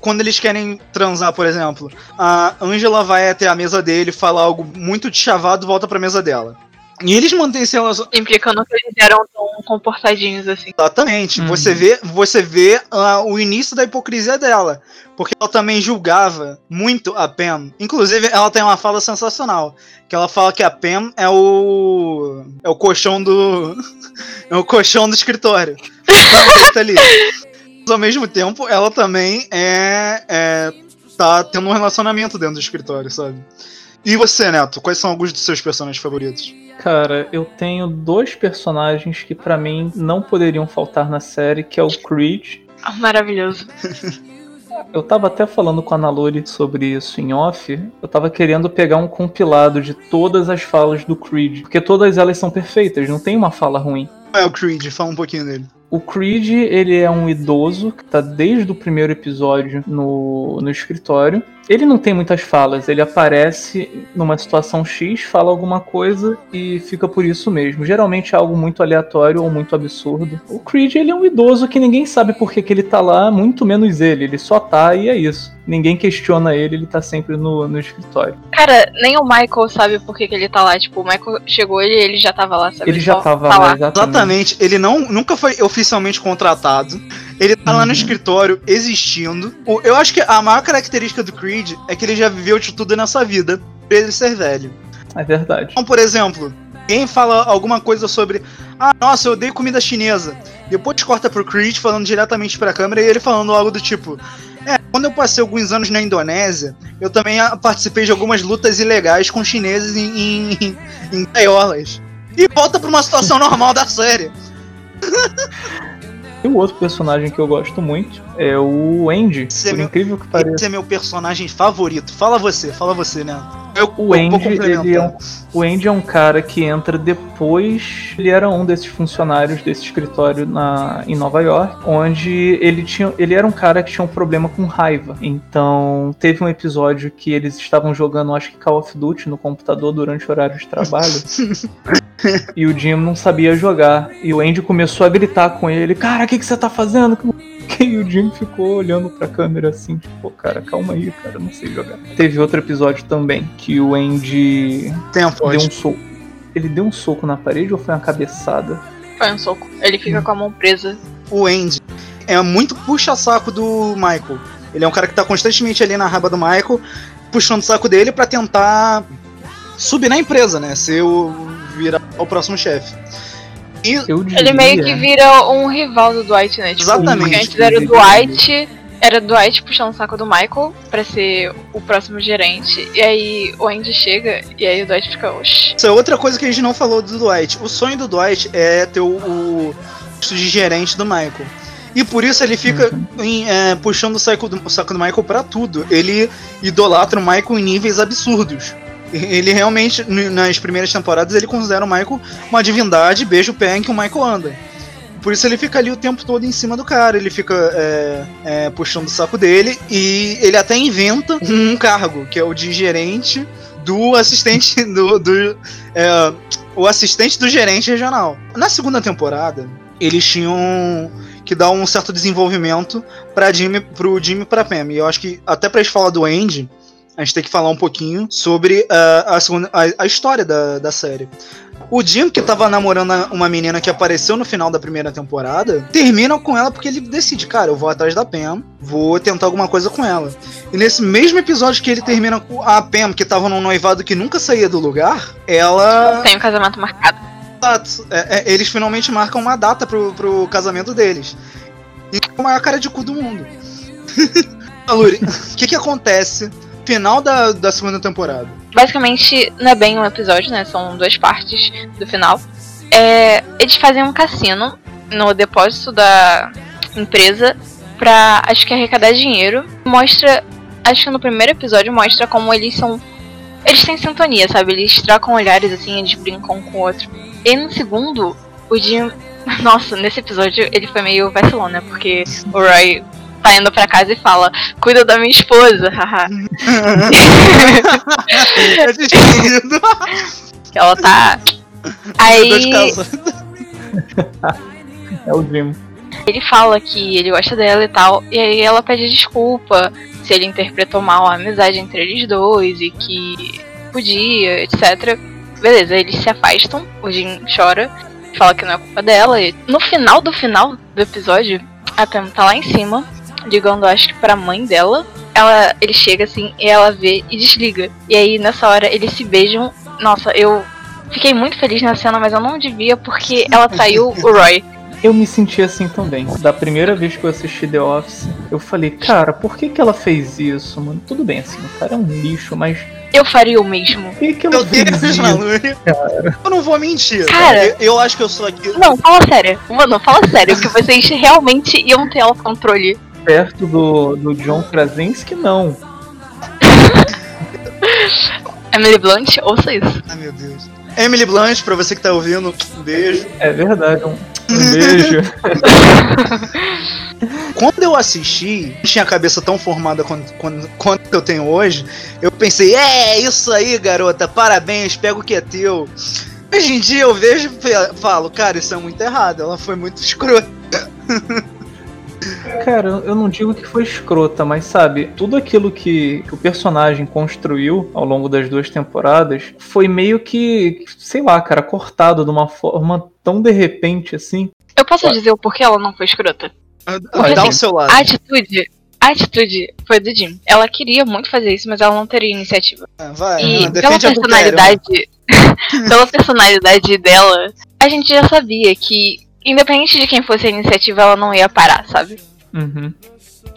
Quando eles querem transar, por exemplo, a Angela vai até a mesa dele, fala algo muito de chavado, volta pra mesa dela. E eles mantêm esse relacionamento. Implicando que eles eram tão comportadinhos assim. Exatamente. Uhum. Você vê, você vê ah, o início da hipocrisia dela. Porque ela também julgava muito a Pam. Inclusive, ela tem uma fala sensacional. Que ela fala que a Pam é o. é o colchão do. *laughs* é o colchão do escritório. Tá ali. Mas ao mesmo tempo, ela também é, é. tá tendo um relacionamento dentro do escritório, sabe? E você, Neto, quais são alguns dos seus personagens favoritos? Cara, eu tenho dois personagens que pra mim não poderiam faltar na série, que é o Creed. Ah, Maravilhoso. *laughs* Eu tava até falando com a Nalori sobre isso em off. Eu tava querendo pegar um compilado de todas as falas do Creed, porque todas elas são perfeitas, não tem uma fala ruim. Qual é o Creed? Fala um pouquinho dele. O Creed, ele é um idoso que tá desde o primeiro episódio no, no escritório. Ele não tem muitas falas, ele aparece numa situação X, fala alguma coisa e fica por isso mesmo. Geralmente é algo muito aleatório ou muito absurdo. O Creed, ele é um idoso que ninguém sabe por que, que ele tá lá, muito menos ele. Ele só tá e é isso. Ninguém questiona ele, ele tá sempre no, no escritório. Cara, nem o Michael sabe por que, que ele tá lá. Tipo, o Michael chegou e ele já tava lá, sabe? Ele já Só tava tá lá, exatamente. Exatamente, ele não, nunca foi oficialmente contratado. Ele tá lá no escritório existindo. O- Eu acho que a maior característica do Creed é que ele já viveu de tudo nessa vida, pra ele ser velho. É verdade. Então, por exemplo, quem fala alguma coisa sobre Ah, nossa, eu odeio comida chinesa. Depois corta pro Creed falando diretamente pra câmera e ele falando algo do tipo. É, quando eu passei alguns anos na Indonésia, eu também ah, participei de algumas lutas ilegais com chineses em, em, em gaiolas. E volta pra uma situação *laughs* normal da série. *laughs* E o outro personagem que eu gosto muito é o Andy. Esse é Por meu- incrível que pareça. Esse é meu personagem favorito. Fala você, fala você, né? Eu, O eu Andy, ele é um, o Andy é um cara que entra depois. Ele era um desses funcionários desse escritório na, em Nova York, onde ele tinha. Ele era um cara que tinha um problema com raiva. Então, teve um episódio que eles estavam jogando, acho que Call of Duty no computador durante o horário de trabalho. *laughs* e o Jim não sabia jogar. E o Andy começou a gritar com ele: Cara, o que, que você tá fazendo? E o Jim ficou olhando pra câmera assim, tipo, cara, calma aí, cara, não sei jogar. Teve outro episódio também que o Andy Tempo, deu um soco. Ele deu um soco na parede ou foi uma cabeçada? Foi um soco. Ele fica com a mão presa. o Andy é muito puxa-saco do Michael. Ele é um cara que tá constantemente ali na raba do Michael, puxando o saco dele pra tentar subir na empresa, né? Ser o. virar o próximo chefe. E Eu Ele meio que vira um rival do Dwight, né? Tipo, Exatamente. Porque antes era o Dwight. Era Dwight puxando o saco do Michael pra ser o próximo gerente. E aí o Andy chega e aí o Dwight fica, oxi. isso é outra coisa que a gente não falou do Dwight. O sonho do Dwight é ter o, posto de gerente do Michael. E por isso ele fica em, é, puxando o saco, do, o saco do Michael pra tudo. Ele idolatra o Michael em níveis absurdos. Ele realmente, nas primeiras temporadas, ele considera o Michael uma divindade, beija o pé em que o Michael anda. Por isso ele fica ali o tempo todo em cima do cara, ele fica é, é, puxando o saco dele e ele até inventa um cargo, que é o de gerente do assistente *laughs* do. do é, o assistente do gerente regional. Na segunda temporada, eles tinham que dar um certo desenvolvimento para Jimmy, pro Jimmy pra Pam. E eu acho que até pra gente falar do Andy, a gente tem que falar um pouquinho sobre ah, a, segunda, a, a história da, da série. O Jim, que tava namorando uma menina que apareceu no final da primeira temporada, termina com ela porque ele decide, cara, eu vou atrás da Pam, vou tentar alguma coisa com ela. E nesse mesmo episódio que ele termina com a Pam, que tava num noivado que nunca saía do lugar, ela. Tem um casamento marcado. Exato. É, é, eles finalmente marcam uma data pro, pro casamento deles. E é a maior cara de cu do mundo. *laughs* Aluri, o que que acontece final da, da segunda temporada? Basicamente, não é bem um episódio, né? São duas partes do final. É, eles fazem um cassino no depósito da empresa pra, acho que arrecadar dinheiro. Mostra, acho que no primeiro episódio mostra como eles são. Eles têm sintonia, sabe? Eles trocam olhares assim, eles brincam um com o outro. E no segundo, o Jim. *laughs* Nossa, nesse episódio ele foi meio vacilão, né? Porque o Roy tá indo pra casa e fala: Cuida da minha esposa, haha. *laughs* Esquecido. que ela tá. Aí. É o Jim. ele fala que ele gosta dela e tal, e aí ela pede desculpa se ele interpretou mal a amizade entre eles dois e que podia, etc. Beleza, eles se afastam, o Jim chora, fala que não é culpa dela, e no final do final do episódio, a Pam tá lá em cima, ligando acho que pra mãe dela. Ela, ele chega assim e ela vê e desliga. E aí nessa hora eles se beijam. Nossa, eu fiquei muito feliz na cena, mas eu não devia porque ela traiu o Roy. Eu me senti assim também. Da primeira vez que eu assisti The Office, eu falei, cara, por que, que ela fez isso, mano? Tudo bem, assim, o cara é um lixo, mas Eu faria o mesmo. por que, que fez Deus, isso? Aluri. Eu não vou mentir. Cara. Eu, eu acho que eu sou aqui. Não, fala sério. Mano, fala sério, que vocês realmente iam ter autocontrole. Perto do, do John Krasinski, não. *laughs* Emily Blunt, ouça isso. Ai, meu Deus. Emily Blunt, pra você que tá ouvindo, um beijo. É verdade, um, um *laughs* beijo. *laughs* Quando eu assisti, tinha a cabeça tão formada quanto, quanto, quanto eu tenho hoje. Eu pensei, é isso aí, garota, parabéns, pega o que é teu. Hoje em dia eu vejo e falo, cara, isso é muito errado. Ela foi muito escrota. Cara, eu não digo que foi escrota, mas sabe, tudo aquilo que, que o personagem construiu ao longo das duas temporadas foi meio que, sei lá, cara, cortado de uma forma tão de repente assim. Eu posso dizer o porquê ela não foi escrota? Dá o assim, seu lado. A atitude. A atitude foi do Jim. Ela queria muito fazer isso, mas ela não teria iniciativa. Vai, E Renan, pela Butério. personalidade. *laughs* pela personalidade dela, a gente já sabia que, independente de quem fosse a iniciativa, ela não ia parar, sabe? Uhum.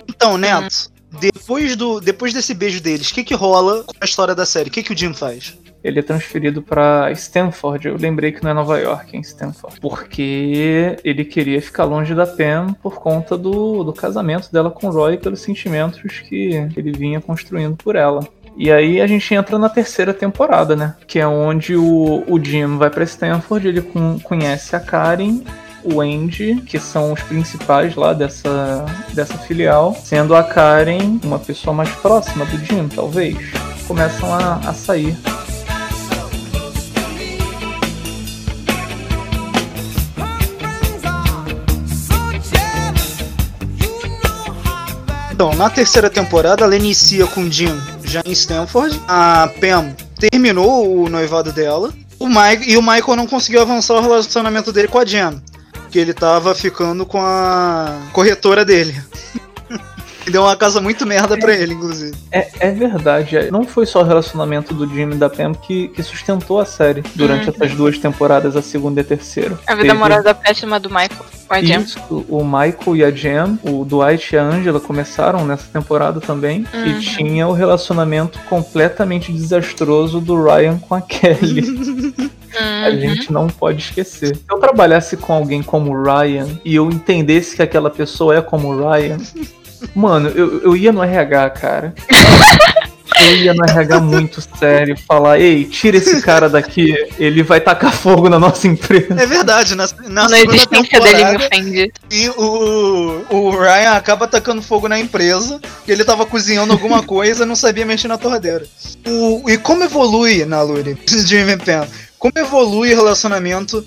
Então, Neto, depois, do, depois desse beijo deles, o que que rola com a história da série? O que que o Jim faz? Ele é transferido pra Stanford. Eu lembrei que não é Nova York, é em Stanford. Porque ele queria ficar longe da Pam por conta do, do casamento dela com o Roy e pelos sentimentos que ele vinha construindo por ela. E aí a gente entra na terceira temporada, né? Que é onde o, o Jim vai pra Stanford, ele con- conhece a Karen, o Andy, que são os principais lá dessa, dessa filial, sendo a Karen uma pessoa mais próxima do Jim, talvez. Começam a, a sair. Então, na terceira temporada, ela inicia com Jim já em Stanford. A Pam terminou o noivado dela. O Mike, e o Michael não conseguiu avançar o relacionamento dele com a Jen. Que ele tava ficando com a corretora dele. E *laughs* Deu uma casa muito merda pra ele, inclusive. É, é verdade, é- não foi só o relacionamento do Jim e da Pam que, que sustentou a série durante essas duas temporadas, a segunda e a terceira. A vida Teve- amorosa péssima do Michael com a Jen. Isso, o Michael e a Jen, o Dwight e a Angela começaram nessa temporada também. Uhum. E tinha o relacionamento completamente desastroso do Ryan com a *laughs* Kelly. *laughs* A Uhum. gente não pode esquecer. Se eu trabalhasse com alguém como o Ryan e eu entendesse que aquela pessoa é como o Ryan, *laughs* mano, eu, eu ia no RH, cara. Eu ia no RH muito sério, falar, ei, tira esse cara daqui, ele vai tacar fogo na nossa empresa. É verdade, na, na Na existência dele me ofende. e o, o Ryan acaba tacando fogo na empresa, que ele tava cozinhando alguma coisa e não sabia mexer na torradeira. O, e como evolui na Luri, Jim e Pam? Como evolui o relacionamento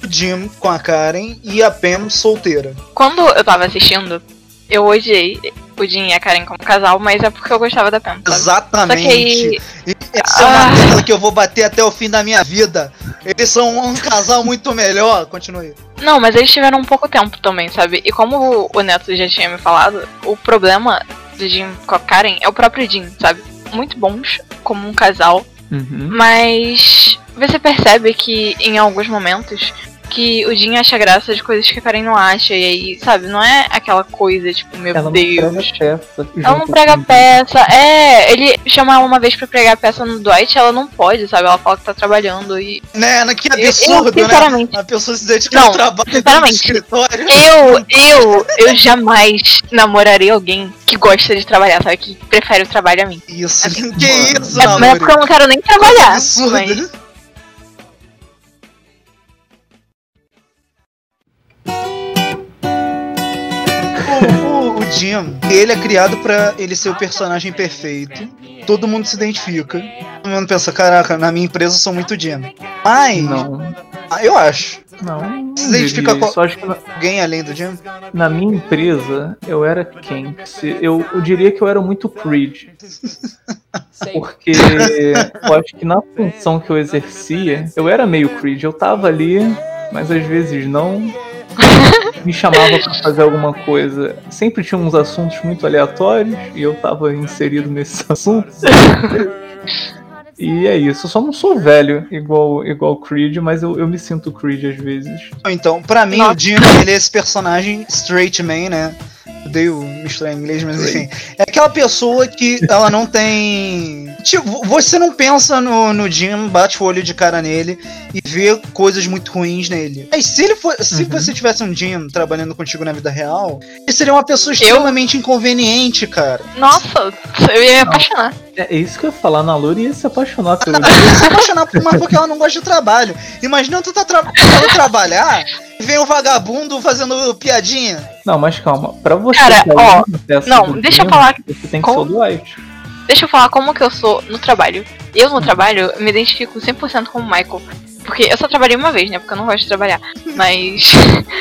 do Jim com a Karen e a Pam solteira? Quando eu tava assistindo, eu odiei o Jim e a Karen como casal, mas é porque eu gostava da Pam, sabe? Só Exatamente. que aí. E Essa é uma Ah. tecla que eu vou bater até o fim da minha vida. Eles são um casal muito melhor. Continue. Não, mas eles tiveram um pouco tempo também, sabe? E como o Neto já tinha me falado, o problema do Jim com a Karen é o próprio Jim, sabe? Muito bons como um casal, Uhum. mas você percebe que em alguns momentos que o Jim acha graça de coisas que a Karen não acha, e aí, sabe, não é aquela coisa, tipo, meu Ela não prega Deus. peça. Ela não prega peça. É, ele chama ela uma vez pra pregar peça no Dwight, ela não pode, sabe? Ela fala que tá trabalhando e. Né, né, que Eu- eu, absurdo, né? sinceramente- A pessoa se dedica Não, ao trabalho sinceramente, escritório. Eu, eu, eu jamais namorarei alguém que gosta de trabalhar, sabe? Que prefere o trabalho a mim. Isso. Assim, *laughs* que mano. isso, Mas, mas é porque eu não quero nem trabalhar. Absurdo. mas- Jim, ele é criado pra ele ser o personagem perfeito. Todo mundo se identifica. Todo mundo pensa, caraca, na minha empresa eu sou muito Jim. Mas, Não, ah, eu acho. não. Se identifica com- isso. Acho que na, Alguém além do Jim? na minha empresa eu era quem? Se- Eu, eu diria que eu era muito Creed. Porque eu acho que na função que eu exercia, eu era meio Creed. Eu tava ali, mas às vezes não. *laughs* Me chamava pra fazer alguma coisa. Sempre tinha uns assuntos muito aleatórios e eu tava inserido nesses *laughs* assuntos. E é isso. Eu só não sou velho igual igual Creed, mas eu, eu me sinto Creed às vezes. Então, pra mim, Nossa. o Jim, ele é esse personagem straight man, né? Odeio misturar em inglês, mas enfim. É aquela pessoa que ela não tem. Tipo, você não pensa no, no Jim, bate o olho de cara nele e vê coisas muito ruins nele. Mas se ele for, se Uhum. você tivesse um Jim trabalhando contigo na vida real, ele seria uma pessoa extremamente inconveniente, cara. Nossa, eu ia me apaixonar. É isso que eu ia falar na Lura e ia se apaixonar pelo. Ela ia se apaixonar por uma *laughs* porque ela não gosta de trabalho. Imagina tu tá tra trabalhar e vem um vagabundo fazendo piadinha. Não, mas calma. Pra você Cara, ó, não, do deixa eu falar Você tem que como- ser o Dwight. Deixa eu falar como que eu sou no trabalho. Eu no trabalho me identifico 100% como Michael. Porque eu só trabalhei uma vez, né? Porque eu não gosto de trabalhar. Mas.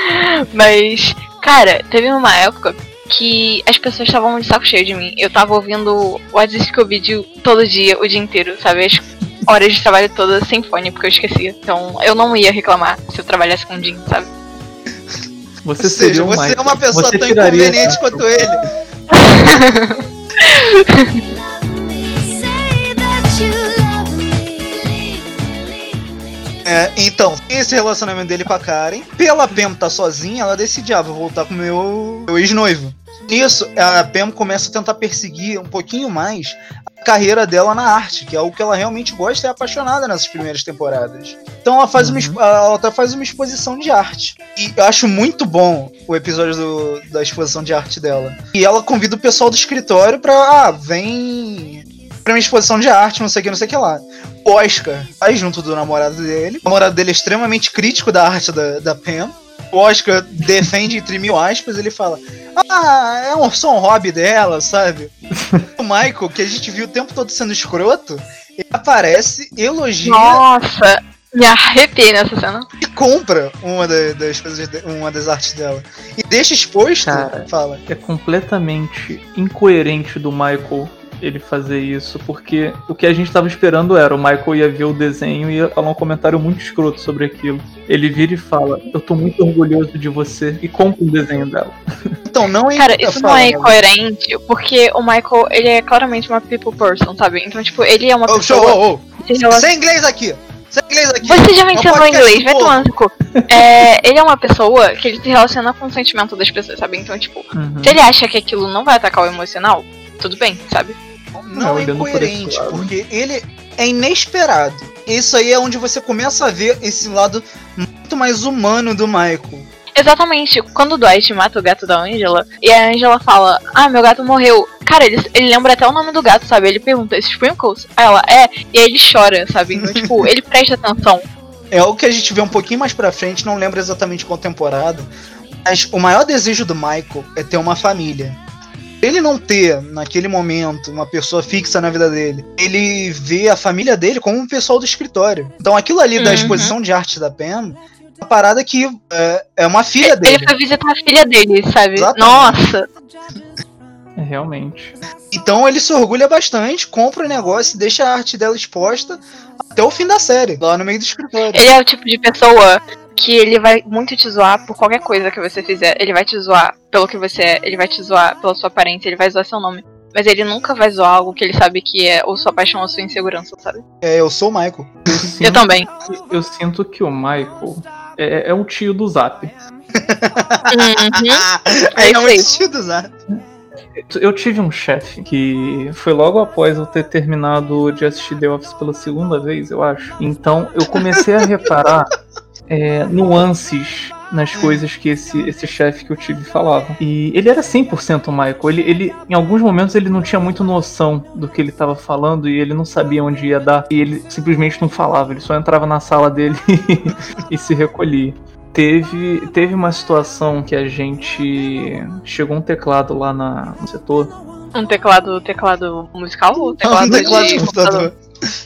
*laughs* Mas. Cara, teve uma época que as pessoas estavam de saco cheio de mim. Eu tava ouvindo o Aziz Scooby todo dia, o dia inteiro, sabe? As horas de trabalho todas sem fone, porque eu esquecia. Então eu não ia reclamar se eu trabalhasse com o Jim, sabe? Você Ou seja, seria você é uma pessoa Você tão inconveniente quanto ele. *laughs* É, então, esse relacionamento dele com a Karen, pela Pam tá sozinha, ela decide, ah, vou voltar com o meu, meu ex-noivo. Nisso, a Pam começa a tentar perseguir um pouquinho mais a carreira dela na arte, que é algo que ela realmente gosta e é apaixonada nessas primeiras temporadas. Então ela faz, uma, expo- ela até faz uma exposição de arte. E eu acho muito bom o episódio do- da exposição de arte dela. E ela convida o pessoal do escritório pra, ah, vem pra minha exposição de arte, não sei o que, não sei o que lá. O Oscar vai junto do namorado dele. O namorado dele é extremamente crítico da arte da, da Pam. O Oscar defende entre mil aspas, ele fala: Ah, é um, só um hobby dela, sabe? o Michael, que a gente viu o tempo todo sendo escroto, ele aparece, elogia Nossa, me arrepiei nessa cena. e compra uma da- das coisas, de- uma das artes dela. E deixa exposto, Cara. fala. É completamente incoerente do Michael ele fazer isso, porque o que a gente tava esperando era o Michael ia ver o desenho e ia falar um comentário muito escroto sobre aquilo. Ele vira e fala: Eu tô muito orgulhoso de você e compra o desenho dela. *laughs* Então, não é. Cara, isso não é coerente, porque o Michael, ele é claramente uma people person, sabe? Então, tipo, ele é uma Ô, show, pessoa ô, ô. que se relaciona- Sem inglês aqui! Sem inglês aqui! Você já É um mencionou podcast inglês, vai do tomar. *laughs* É, ele é uma pessoa que ele se relaciona com o sentimento das pessoas, sabe? Então, tipo, Uhum. se ele acha que aquilo não vai atacar o emocional, tudo bem, sabe? Não é por incoerente, lado. porque ele é inesperado. Isso aí é onde você começa a ver esse lado muito mais humano do Michael. Exatamente, quando o Dwight mata o gato da Angela, e a Angela fala, ah, meu gato morreu. Cara, ele, ele lembra até o nome do gato, sabe? Ele pergunta, Sprinkles? Aí ela, é, e aí ele chora, sabe? Então, *laughs* tipo, ele presta atenção. É o que a gente vê um pouquinho mais pra frente, não lembro exatamente qual temporada. Mas o maior desejo do Michael é ter uma família. Ele não ter, naquele momento, uma pessoa fixa na vida dele, ele vê a família dele como um pessoal do escritório. Então aquilo ali da Uhum. exposição de arte da Pam, é uma parada que é, é uma filha Ele dele. foi visitar a filha dele, sabe? Exatamente. Nossa, É, realmente. Então ele se orgulha bastante, compra o negócio e deixa a arte dela exposta até o fim da série, lá no meio do escritório. ele é o tipo de pessoa que ele vai muito te zoar por qualquer coisa que você fizer. Ele vai te zoar pelo que você é, ele vai te zoar pela sua aparência, ele vai zoar seu nome. Mas ele nunca vai zoar algo que ele sabe que é ou sua paixão ou sua insegurança, sabe? É, eu sou o Michael. Eu *laughs* Eu sinto, também. eu sinto que o Michael é, é um tio do Zap. Uhum. *laughs* é, isso um aí. estilo, né? Eu tive um chefe que foi logo após eu ter terminado de assistir The Office pela segunda vez, eu acho. Então eu comecei a reparar *laughs* é, nuances nas coisas que esse, esse chefe que eu tive falava. E ele era 100% Michael. Ele, ele, em alguns momentos, ele não tinha muito noção do que ele estava falando e ele não sabia onde ia dar. E ele simplesmente não falava, ele só entrava na sala dele *laughs* e se recolhia. Teve, teve uma situação que a gente chegou um teclado lá na, no setor. Um teclado, teclado musical ou Um teclado, *laughs* teclado de de computador.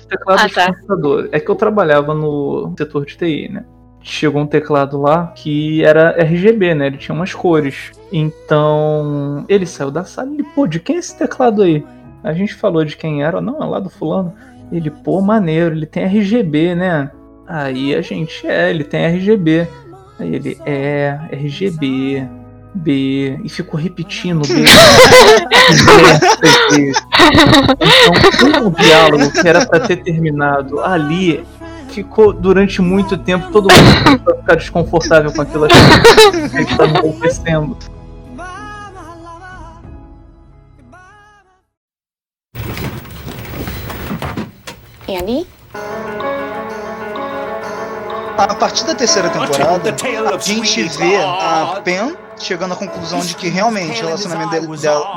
Teclado Ah, de tá. computador. É que eu trabalhava no setor de TI, né? Chegou um teclado lá que era RGB, né? Ele tinha umas cores. Então, ele saiu da sala e, pô, de quem é esse teclado aí? A gente falou de quem era, não, é lá do fulano. Ele, pô, maneiro, ele tem RGB, né? Aí a gente, é, ele tem RGB. Aí ele, é, RGB, B, e ficou repetindo B. *laughs* Então, um diálogo que era pra ter terminado ali ficou durante muito tempo todo mundo a ficar desconfortável com aquilo que que estava acontecendo. Andy? A partir da terceira temporada, a gente vê a. Pen chegando à conclusão de que realmente o relacionamento dele,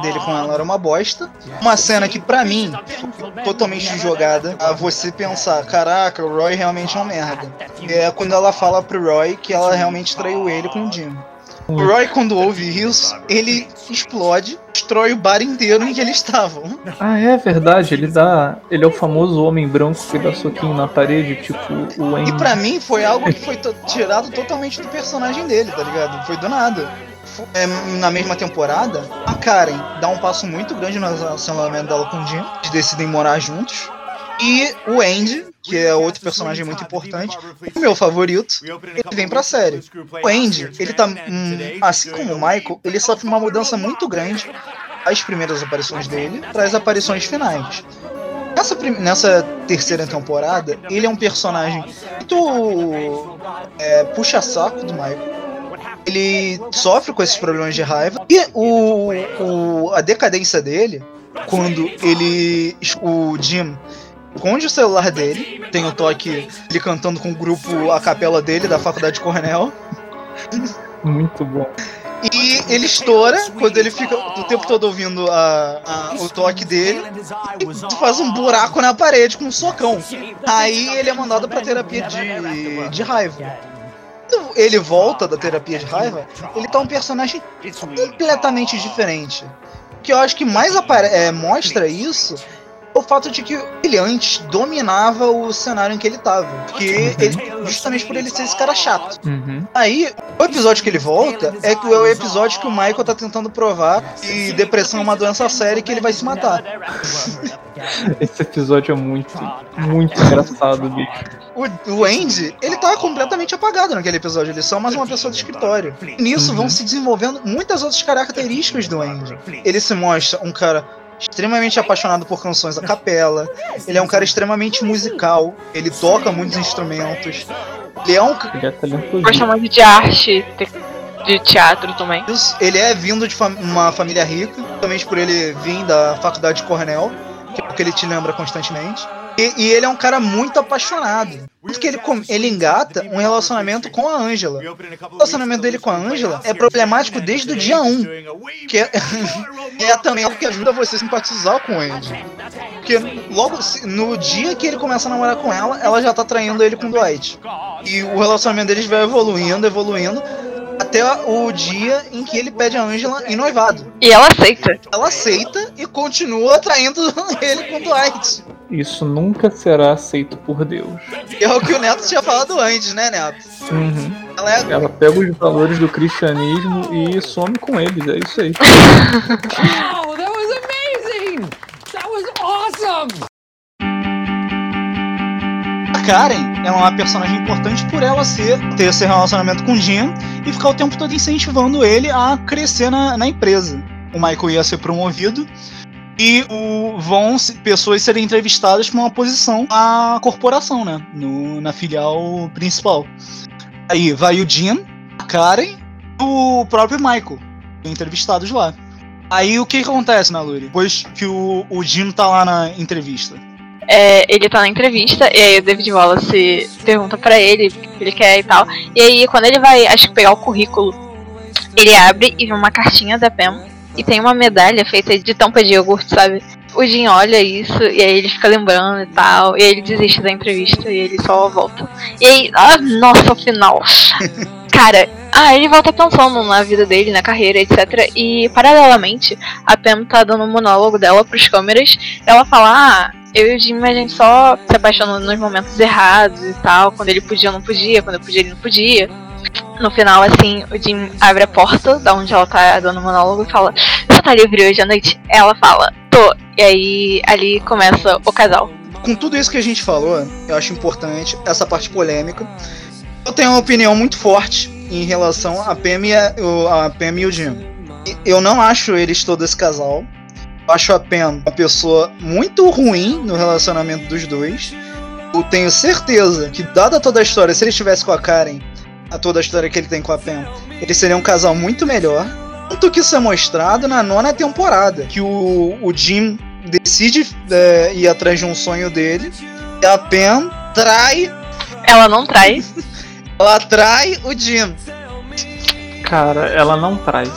dele com ela era uma bosta. Uma cena que, pra mim, foi totalmente jogada a você pensar: caraca, o Roy realmente é um merda. É quando ela fala pro Roy que ela realmente traiu ele com o Jim. O Roy, quando ouve isso, ele explode, destrói o bar inteiro em que eles estavam. Ah, é verdade, ele dá. Ele é o famoso homem branco que dá soquinho na parede, tipo o E Andy. pra mim foi algo que foi to- tirado totalmente do personagem dele, tá ligado? Foi do nada. É, na mesma temporada, a Karen dá um passo muito grande no relacionamento dela com o Jim. Eles decidem morar juntos. E o Andy, que é outro personagem muito importante, o meu favorito, ele vem pra série. O Andy, ele tá. hum, assim como o Michael, ele sofre uma mudança muito grande das primeiras aparições dele para as aparições finais. Nessa, nessa terceira temporada, ele é um personagem muito é, puxa-saco do Michael. Ele sofre com esses problemas de raiva. E o, o- a decadência dele, quando ele. O Jim esconde o celular dele, tem o toque ele cantando com o grupo a capela dele da faculdade de Cornell. Muito bom. E ele estoura quando ele fica o tempo todo ouvindo a, a- o toque dele e faz um buraco na parede com um socão. Aí ele é mandado pra terapia de, de raiva. Quando ele volta da terapia de raiva, ele tá um personagem completamente diferente. O que eu acho que mais é, mostra isso é o fato de que ele antes dominava o cenário em que ele tava. Porque ele- justamente por ele ser esse cara chato. Uhum. Aí, o episódio que ele volta é que é o episódio que o Michael tá tentando provar que depressão é uma doença séria e que ele vai se matar. Esse episódio é muito, muito engraçado, bicho. O, o Andy, ele tá completamente apagado naquele episódio, ele é só mais uma pessoa do escritório. E nisso vão se desenvolvendo muitas outras características do Andy. Ele se mostra um cara extremamente apaixonado por canções a capela, ele é um cara extremamente musical, ele toca muitos instrumentos. Ele é um é. Gosta muito de arte, te- de teatro também. Ele é vindo de fam- uma família rica, principalmente por ele vir da faculdade de Cornell, que é o que ele te lembra constantemente. E, e ele é um cara muito apaixonado. Tanto que ele, ele engata um relacionamento com a Angela. O relacionamento dele com a Angela é problemático desde o dia 1. Que é, *laughs* é também algo que ajuda você a simpatizar com Andy. Porque logo no dia que ele começa a namorar com ela, ela já tá traindo ele com o Dwight. E o relacionamento deles vai evoluindo, evoluindo, até o dia em que ele pede a Angela em noivado. E ela aceita. Ela aceita e continua traindo *laughs* ele com o Dwight. Isso nunca será aceito por Deus. É o que o Neto tinha falado antes, né, Neto? Uhum. Ela é Ela pega os valores do cristianismo e some com eles, é isso aí. *laughs* Karen é uma personagem importante por ela ser ter esse relacionamento com o Jim e ficar o tempo todo incentivando ele a crescer na, na empresa. O Michael ia ser promovido e o, vão pessoas serem entrevistadas para uma posição na corporação, né? No, na filial principal. Aí vai o Jim, a Karen o próprio Michael entrevistados lá. Aí o que acontece, Naluri? Depois que o, o Jim tá lá na entrevista. É, ele tá na entrevista e aí o David Wallace pergunta pra ele o que ele quer e tal. E aí quando ele vai, acho que pegar o currículo, ele abre e vê uma cartinha da Pam e tem uma medalha feita de tampa de iogurte, sabe? O Jim olha isso e aí ele fica lembrando e tal. E aí ele desiste da entrevista e ele só volta. E aí, ah, nossa, o final. *laughs* Cara, ah, ele volta pensando na vida dele, na carreira, etc. E paralelamente, a Pam tá dando um monólogo dela pros câmeras. Ela fala, ah, eu e o Jim, a gente só se apaixonou nos momentos errados e tal. Quando ele podia, eu não podia. Quando eu podia, ele não podia. No final, assim, o Jim abre a porta da onde ela tá dando o monólogo e fala: Você tá livre hoje à noite? Ela fala: Tô. E aí, ali começa o casal. com tudo isso que a gente falou, eu acho importante essa parte polêmica. Eu tenho uma opinião muito forte em relação a Pam e, a, a Pam e o Jim. Eu não acho eles todo esse casal. Eu acho a Pam uma pessoa muito ruim no relacionamento dos dois. Eu tenho certeza que, dada toda a história, se ele estivesse com a Karen, a toda a história que ele tem com a Pam, ele seria um casal muito melhor. Tanto que isso é mostrado na nona temporada, que o, o Jim decide é, ir atrás de um sonho dele, e a Pam trai, Ela não trai. *laughs* ela trai o Jim. Cara, ela não traz.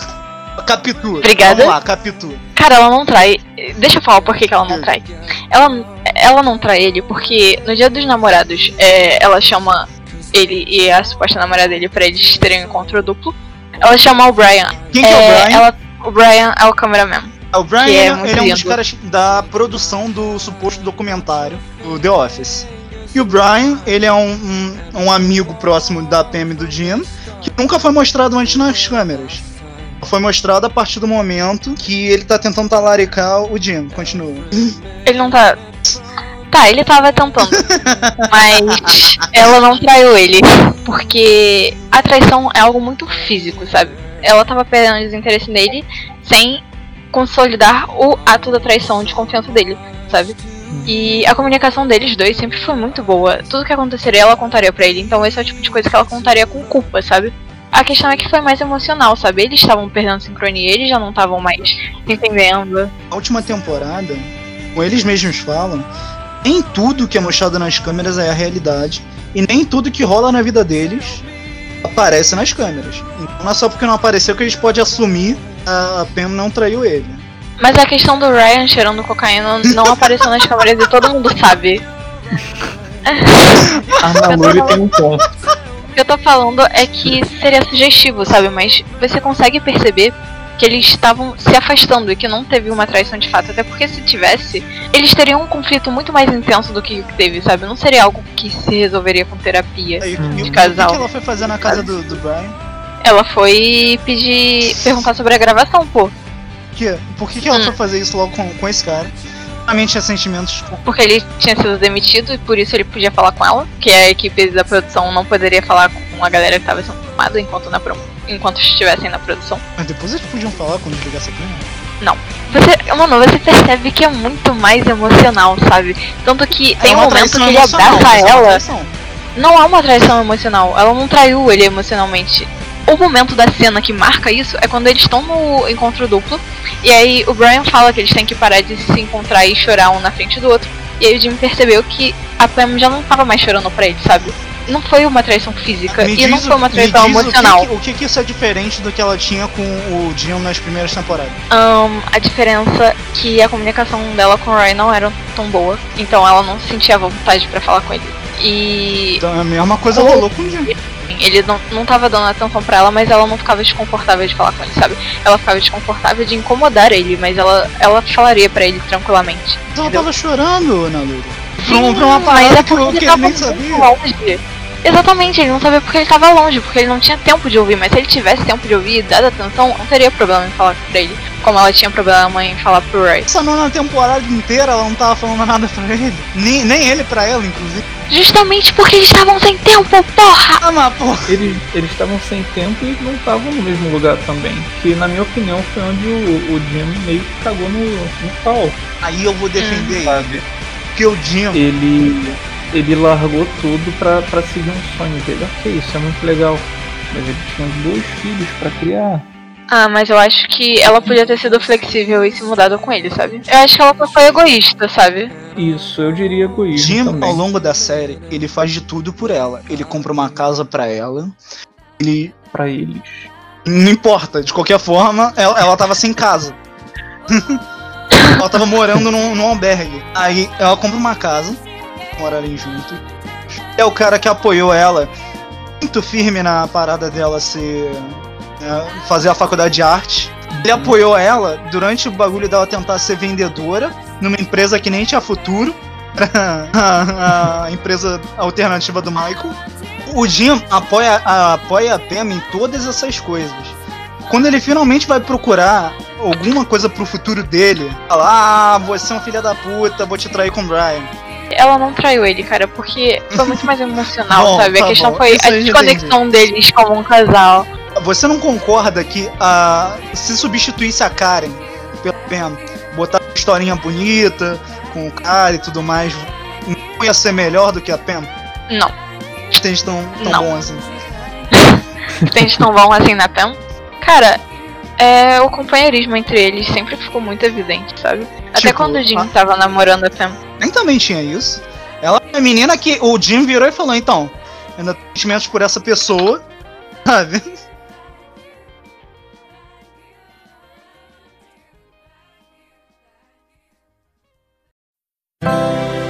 Capitu. Obrigada. Vamos lá, Capitu. Cara, ela não trai. Deixa eu falar por que, que ela não trai. Ela, ela não trai ele porque no dia dos namorados é, ela chama ele e a suposta namorada dele pra eles terem um encontro duplo. Ela chama o Brian. Quem que é o Brian? ela- o Brian é o cameraman. O Brian que é ele é um dos caras da produção do suposto documentário do The Office. E o Brian, ele é um, um, um amigo próximo da Pam e do Jim, que nunca foi mostrado antes nas câmeras. Foi mostrado a partir do momento que ele tá tentando talaricar o Jim. Continua. Ele não tá. Tá, ele tava tentando. *laughs* mas ela não traiu ele. Porque a traição é algo muito físico, sabe? Ela tava perdendo desinteresse nele sem consolidar o ato da traição de confiança dele, sabe? E a comunicação deles dois sempre foi muito boa. Tudo que aconteceria, ela contaria pra ele. Então esse é o tipo de coisa que ela contaria com culpa, sabe? A questão é que foi mais emocional, sabe? Eles estavam perdendo sincronia, eles já não estavam mais entendendo. A última temporada, como eles mesmos falam, nem tudo que é mostrado nas câmeras é a realidade. E nem tudo que rola na vida deles aparece nas câmeras. Então não é só porque não apareceu que a gente pode assumir a Pam não traiu ele. Mas a questão do Ryan cheirando cocaína não apareceu nas câmeras e todo mundo sabe. *laughs* A Maluri tem um ponto. O que eu tô falando é que seria sugestivo, sabe? Mas você consegue perceber que eles estavam se afastando e que não teve uma traição de fato. Até porque se tivesse, eles teriam um conflito muito mais intenso do que o que teve, sabe? Não seria algo que se resolveria com terapia. Aí, o- De e casal. o que que ela foi fazer na casa do, do Brian? Ela foi pedir. perguntar sobre a gravação, pô. Que, por que, que ela Hum. foi fazer isso logo com, com esse cara? Realmente tinha sentimentos. Porque ele tinha sido demitido e por isso ele podia falar com ela. Que a equipe da produção não poderia falar com a galera que tava sendo filmada enquanto, na pro- enquanto estivessem na produção. Mas depois eles podiam falar quando desligasse a câmera. Você, mano, você percebe que é muito mais emocional, sabe? Tanto que tem É um momento que ele abraça é ela. Não é uma traição emocional, ela não traiu ele emocionalmente. O momento da cena que marca isso é quando eles estão no encontro duplo. E aí o Brian fala que eles têm que parar de se encontrar e chorar um na frente do outro. E aí o Jimmy percebeu que a Pam já não tava mais chorando pra ele, sabe? Não foi uma traição física Me e não foi uma traição diz o que emocional. O que, que isso é diferente do que ela tinha com o Jim nas primeiras temporadas? Ahn, a diferença é que a comunicação dela com o Ryan não era tão boa, então ela não sentia vontade pra falar com ele. E Então a mesma coisa rolou com o Jim. Ele não, não tava dando atenção pra ela, mas ela não ficava desconfortável de falar com ele, sabe? Ela ficava desconfortável de incomodar ele, mas ela, ela falaria pra ele tranquilamente. Então ela Entendeu? tava chorando, Naluri. Pra, Sim, pra uma mas parada é que, porque que ele ele nem sabia. longe. Exatamente, ele não sabia porque ele tava longe, porque ele não tinha tempo de ouvir, mas se ele tivesse tempo de ouvir e dado atenção, não teria problema em falar pra ele. Como ela tinha problema em falar pro Ray. Essa nona temporada inteira ela não tava falando nada pra ele. Nem, nem ele pra ela, inclusive. Justamente porque eles estavam sem tempo, porra! Ah, mas porra. Eles eles estavam sem tempo e não estavam no mesmo lugar também. Que na minha opinião foi onde o, o Jim meio que cagou no, no pau, Aí eu vou defender ele. sabe? Porque o Jim. Ele. Ele largou tudo pra, pra seguir um sonho dele. Ok, isso é muito legal. Mas ele tinha dois filhos pra criar. Ah, mas eu acho que ela podia ter sido flexível e se mudado com ele, sabe? Eu acho que ela só foi egoísta, sabe? Isso, eu diria egoísmo Jim, também. ao longo da série, ele faz de tudo por ela. Ele compra uma casa pra ela. Ele. Pra eles. Não importa, de qualquer forma, ela, ela tava sem casa. *laughs* ela tava morando num, num albergue. Aí ela compra uma casa, morarem juntos. É o cara que apoiou ela muito firme na parada dela ser. né, fazer a faculdade de arte. Ele apoiou ela durante o bagulho dela tentar ser vendedora numa empresa que nem tinha futuro. *laughs* a, a empresa alternativa do Michael. O Jim apoia, a- apoia a Pam em todas essas coisas. Quando ele finalmente vai procurar alguma coisa pro futuro dele, fala: Ah, você é um filho da puta, vou te trair com o Brian. Ela não traiu ele, cara, porque foi muito mais emocional, *laughs* Bom, sabe? tá a questão bom, foi isso a desconexão deles como um casal. Você não concorda que a, se substituísse a Karen pela Pam, botar uma historinha bonita com o cara e tudo mais, não ia ser melhor do que a Pam? Não. Eles tão, tão Não. bom assim. Eles tão bom assim na Pam. Cara, é, o companheirismo entre eles sempre ficou muito evidente, sabe? Até Tipo, quando o Jim a- tava namorando a Pam. Nem também tinha isso. Ela é a menina que o Jim virou e falou: então, ainda tenho sentimentos por essa pessoa, *laughs* sabe?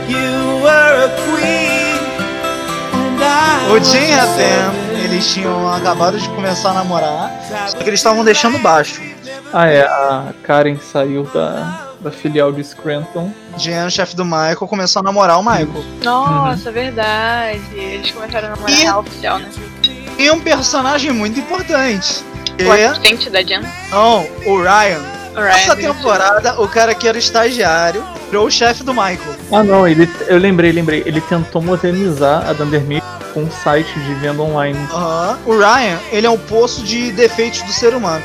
You were a queen, and I O Jim e a Pam, eles tinham acabado de começar a namorar, só que eles estavam deixando baixo. Ah, é, a Karen saiu da, da filial de Scranton. O chefe do Michael, começou a namorar o Michael. Nossa, verdade. Eles começaram a namorar E- real oficial, né? E um personagem muito importante. Que O é, assistente da Jen. não, o Ryan. O Essa temporada, o cara que era estagiário virou o chefe do Michael. Ah não, ele, eu lembrei, lembrei. Ele tentou modernizar a Dundermilk com um site de venda online. Aham. O Ryan, ele é um poço de defeitos do ser humano.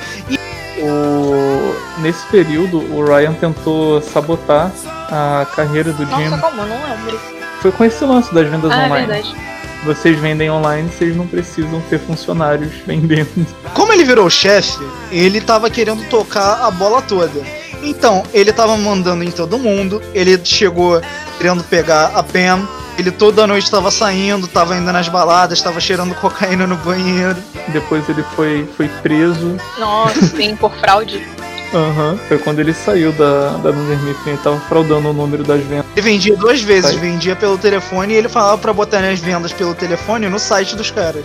O, nesse período, o Ryan tentou sabotar a carreira do Jim. Nossa, como? Não lembro. Foi com esse lance das vendas Ah, é online. verdade. Vocês vendem online, vocês não precisam ter funcionários *laughs* vendendo. Como ele virou chefe, ele tava querendo tocar a bola toda. Então, ele tava mandando em todo mundo, ele chegou querendo pegar a Pam, Ele toda noite tava saindo, tava indo nas baladas, tava cheirando cocaína no banheiro. Depois ele foi, foi preso. Nossa, sim, por fraude. Aham. Foi quando ele saiu da, da Dunder Mifflin. Ele tava fraudando o número das vendas. Ele vendia duas vezes, Sai. vendia pelo telefone e ele falava pra botar as vendas pelo telefone no site dos caras.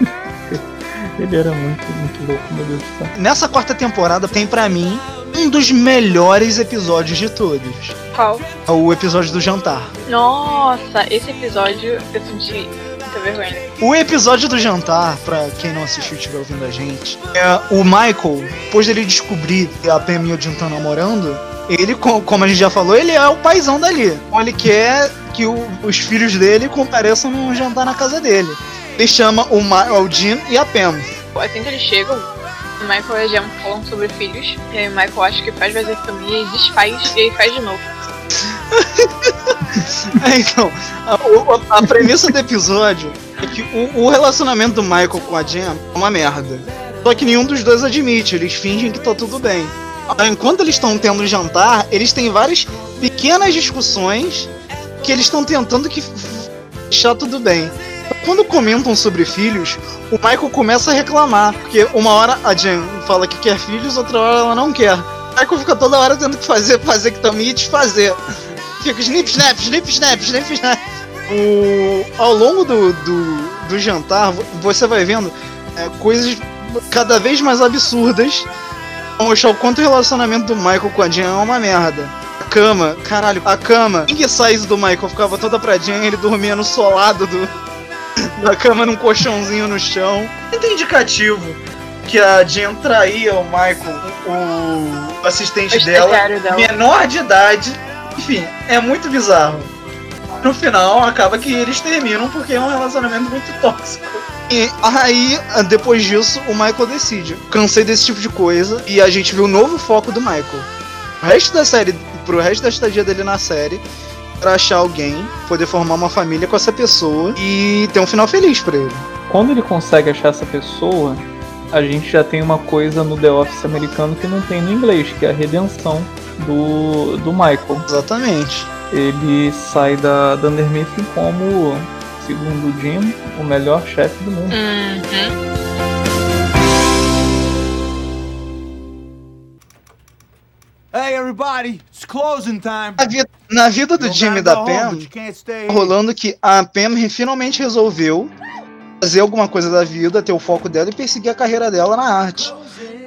*laughs* Ele era muito, muito louco, meu Deus do céu. Nessa quarta temporada tem pra mim um dos melhores episódios de todos. Qual? É o episódio do jantar. Nossa, esse episódio eu senti muita vergonha. O episódio do jantar, pra quem não assistiu e estiver ouvindo a gente, é o Michael, depois dele descobrir que a Pam e o Jim estão namorando, ele, co- como a gente já falou, ele é o paizão dali. Então ele quer que o- os filhos dele compareçam num jantar na casa dele. Ele chama o, Ma o Jim e a Pam. Assim que eles chegam, o Michael e a Gemma falam sobre filhos. E aí o Michael acha que faz vasectomia e desfaz e aí faz de novo. *laughs* É, então, a, o- a premissa do episódio é que o, o relacionamento do Michael com a Jen é uma merda. Só que nenhum dos dois admite, eles fingem que tá tudo bem. Enquanto eles estão tendo jantar, eles têm várias pequenas discussões que eles estão tentando que deixar tudo bem. Quando comentam sobre filhos, o Michael começa a reclamar, porque uma hora a Jen fala que quer filhos, outra hora ela não quer. O Michael fica toda hora tendo que fazer vasectomia e desfazer. Fica snip, snap, snip, snap, snip, snap. O, ao longo do, do, do jantar, vo- você vai vendo é, coisas cada vez mais absurdas pra mostrar o quanto o relacionamento do Michael com a Jen é uma merda. A cama, caralho, a cama. King size do Michael ficava toda pra Jen, ele dormia no solado do, da cama num colchãozinho no chão. Muito indicativo que a Jen traía o Michael, o assistente O dela, dela. menor de idade. Enfim, é muito bizarro. No final, acaba que eles terminam porque é um relacionamento muito tóxico. E aí, depois disso, o Michael decide. Cansei desse tipo de coisa e a gente viu o novo foco do Michael. O resto da série, pro resto da estadia dele na série, pra achar alguém, poder formar uma família com essa pessoa e ter um final feliz pra ele. Quando ele consegue achar essa pessoa, a gente já tem uma coisa no The Office americano que não tem no inglês, que é a redenção do, do Michael. Exatamente. Ele sai da Dunder Mifflin como, segundo o Jim, o melhor chefe do mundo. Uhum. Hey, everybody, it's closing time. Na, vi- na vida do Jimmy da Pam, rolando que a Pam finalmente resolveu fazer alguma coisa da vida, ter o foco dela e perseguir a carreira dela na arte.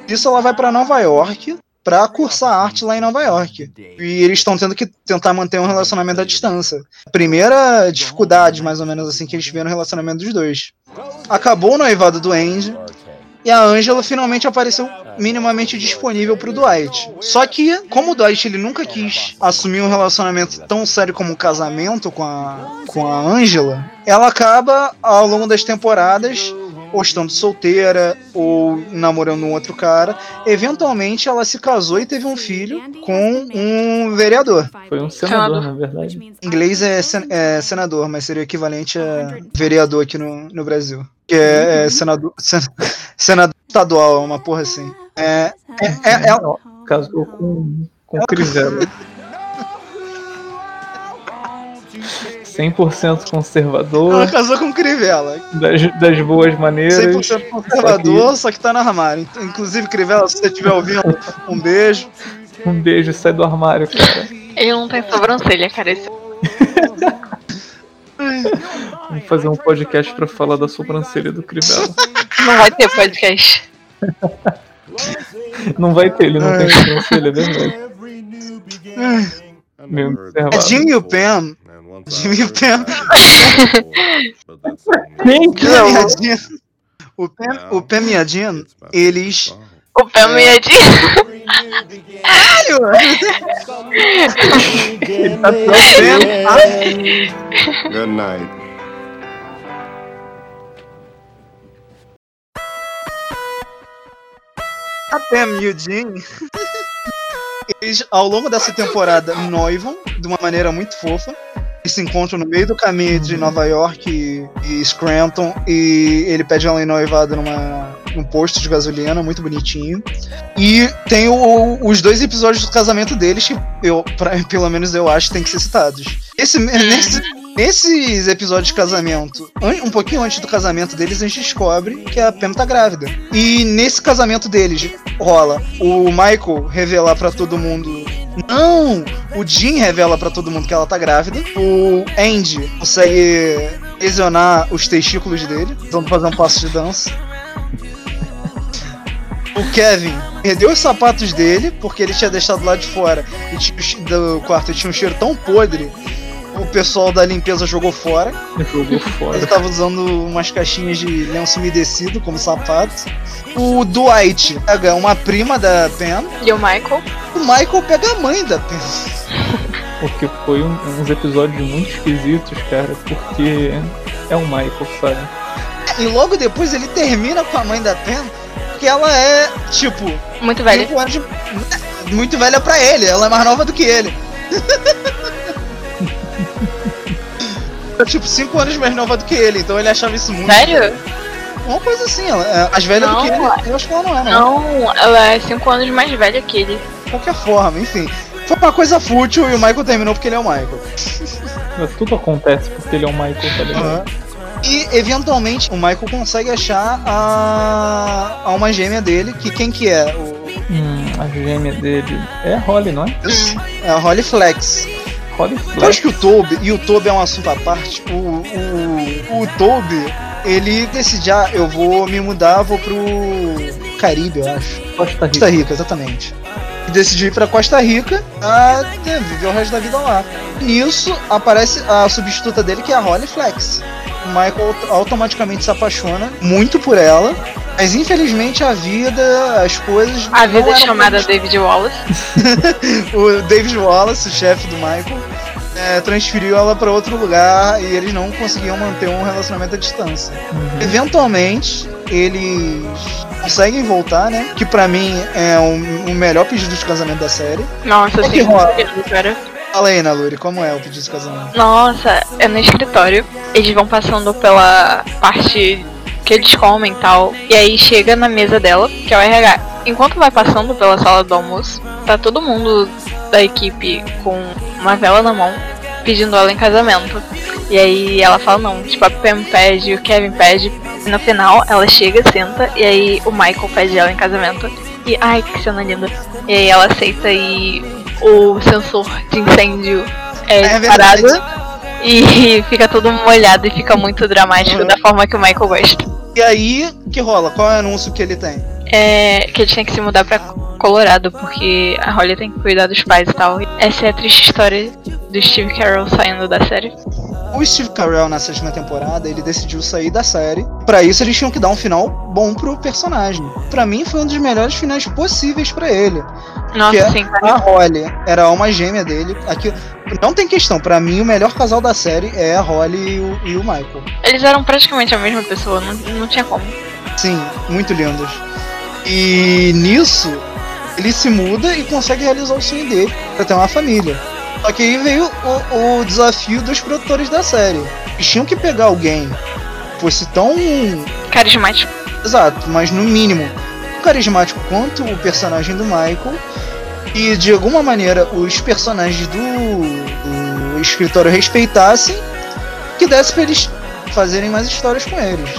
Isso ela vai pra Nova York pra cursar arte lá em Nova York. E eles estão tendo que tentar manter um relacionamento à distância. A primeira dificuldade, mais ou menos assim, que eles tiveram no relacionamento dos dois. Acabou o noivado do Andy. E a Angela finalmente apareceu minimamente disponível pro Dwight. Só que, como o Dwight ele nunca quis assumir um relacionamento tão sério como um casamento com a, com a Angela, ela acaba, ao longo das temporadas, ou estando solteira, ou namorando um outro cara. Eventualmente, ela se casou e teve um filho com um vereador. Foi um senador, Senador. na verdade. Em inglês é, sen- é senador, mas seria o equivalente a vereador aqui no, no Brasil. Que é, é senador, sen- *laughs* senador estadual, uma porra assim. É, é, é, é- Casou com, com Crivella. *laughs* 100% conservador, ela casou com Crivella. das, das boas maneiras. 100% conservador, só que tá no armário. Inclusive, Crivella, se você estiver ouvindo, um beijo. Um beijo, sai do armário, cara. Ele não tem sobrancelha, cara. Esse... Vamos fazer um podcast pra falar da sobrancelha do Crivella. Não vai ter podcast. Não vai ter, ele não tem sobrancelha, é verdade. Meio É. Jimmy e o Pam. Jimmy e o Pam. Gente, Pam e a Jean. O Pam, o Pam e a Jean, eles. O pé meadinho. ele tá tão Good night. A Pam e o Jim. Eles, ao longo dessa temporada, noivam de uma maneira muito fofa. Eles se encontram no meio do caminho entre Nova York e, e Scranton. E ele pede ela em noivado numa, num posto de gasolina, muito bonitinho. E tem o- os dois episódios do casamento deles que, eu, pra- *laughs* pelo menos eu acho, tem que ser citados. Esse, nesse, Nesses episódios de casamento, um pouquinho antes do casamento deles, a gente descobre que a Pam tá grávida. E nesse casamento deles rola o Michael revelar pra todo mundo. Não! O Jim revela pra todo mundo que ela tá grávida. O Andy consegue lesionar os testículos dele, tentando fazer um passo de dança. O Kevin perdeu os sapatos dele, porque ele tinha deixado lá de fora e tinha, do quarto tinha um cheiro tão podre. O pessoal da limpeza jogou fora. Jogou fora. Ele tava usando umas caixinhas de lenço umedecido como sapato. O Dwight pega uma prima da Pam. E o Michael? O Michael pega a mãe da Pam. Porque foi um- uns episódios muito esquisitos, cara. Porque é o Michael, sabe? E logo depois ele termina com a mãe da Pam. Porque ela é, tipo, Muito de- muito velha pra ele. Ela é mais nova do que ele. *laughs* É, tipo, 5 anos mais nova do que ele, então ele achava isso muito. Sério? Uma coisa assim, ela é mais velha do Não, que ele. Eu acho que ela não é, não. Não, ela é 5 anos mais velha que ele. De qualquer forma, enfim. Foi uma coisa fútil e o Michael terminou porque ele é o Michael. Mas Tudo acontece porque ele é o Michael, tá ligado? Aham. E eventualmente o Michael consegue achar a a alma gêmea dele, que quem que é? O, Hum, a gêmea dele é a Holly, não é? é a Holly Flex. Eu acho que o Toby, e o Toby é um assunto à parte, o, o, o Toby, ele decide, ah, eu vou me mudar, vou pro Caribe, eu acho. Costa Costa Rica. Rica, exatamente. E decidiu ir pra Costa Rica a né, viver o resto da vida lá. Nisso aparece a substituta dele, que é a Holly Flex. O Michael automaticamente se apaixona muito por ela, mas infelizmente a vida, as coisas. A não vida eram chamada como- David Wallace. *laughs* O David Wallace, o chefe do Michael, é, transferiu ela pra outro lugar e eles não conseguiam manter um relacionamento à distância. Uhum. Eventualmente, eles conseguem voltar, né? Que pra mim é um, um melhor pedido de casamento da série. Nossa, É que assim, rola. cara. Fala aí, Naluri, como é o pedido de casamento? Nossa, é no escritório. Eles vão passando pela parte que eles comem e tal. E aí chega na mesa dela, que é o RH. Enquanto vai passando pela sala do almoço, tá todo mundo da equipe com uma vela na mão, pedindo ela em casamento. E aí ela fala não, tipo, a Pam pede, o Kevin pede. E no final ela chega, senta, e aí o Michael pede ela em casamento. E ai, que cena linda. E aí ela aceita e o sensor de incêndio é, É disparado. verdade. E *laughs* fica todo molhado e fica muito dramático Uhum. da forma que o Michael gosta. E aí, que rola? Qual é o anúncio que ele tem? É que eles têm que se mudar pra Colorado, porque a Holly tem que cuidar dos pais e tal. Essa é a triste história do Steve Carell saindo da série. O Steve Carell, na sétima temporada, ele decidiu sair da série. Pra isso, eles tinham que dar um final bom pro personagem. Pra mim, foi um dos melhores finais possíveis pra ele. Nossa, é sim, A. Holly era a alma gêmea dele. Aqui, não tem questão, pra mim, o melhor casal da série é a Holly e o, e o Michael. Eles eram praticamente a mesma pessoa, não, não tinha como. Sim, muito lindos. E nisso, ele se muda e consegue realizar o sonho dele pra ter uma família. Só que aí veio o, o desafio dos produtores da série. Eles tinham que pegar alguém que fosse tão. Carismático. Exato, mas no mínimo tão carismático quanto o personagem do Michael. E de alguma maneira os personagens do, do escritório respeitassem, que desse pra eles fazerem mais histórias com eles.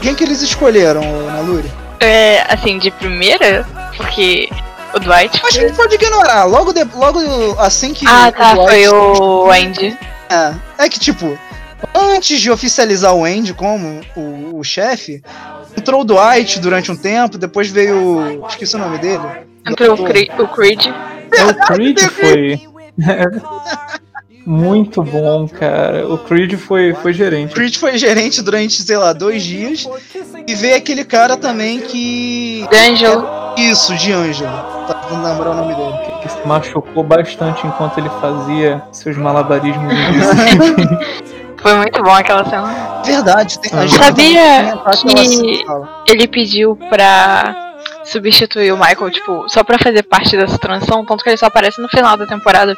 Quem que eles escolheram, Naluri? É, assim, de primeira, porque o Dwight. Acho que a gente pode ignorar. Logo, de, logo assim que. Ah, tá, Dwight- foi o Andy. É, é que, tipo, antes de oficializar o Andy como o, o chefe, entrou o Dwight durante um tempo, depois veio. Esqueci o nome dele. Entrou o. Cre o Creed. É, o Creed *laughs* foi. *laughs* Muito bom, cara. O Creed foi, foi gerente. Creed foi gerente durante, sei lá, dois dias. E veio aquele cara também que. D'Angelo. Isso, de Ângelo. Tá tentando lembrar o nome dele. Que se machucou bastante enquanto ele fazia seus malabarismos. *laughs* Foi muito bom aquela cena. Verdade, tem, a gente Sabia que-. Ele pediu pra substituir o Michael, tipo, só pra fazer parte dessa transição, tanto que ele só aparece no final da temporada.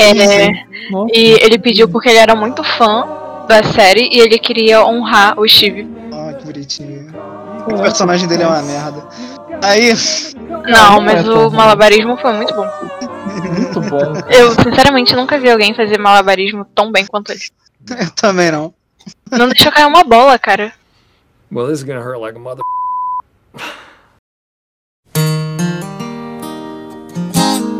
É, Nossa. e ele pediu porque ele era muito fã da série e ele queria honrar o Steve. Ah, que bonitinho. O personagem dele é uma merda. Aí, Não, não mas é tão o malabarismo foi muito bom. Muito bom. Eu, sinceramente, nunca vi alguém fazer malabarismo tão bem quanto ele. *laughs* Eu também não. Não deixou cair uma bola, cara. Well, this is gonna hurt like a mother.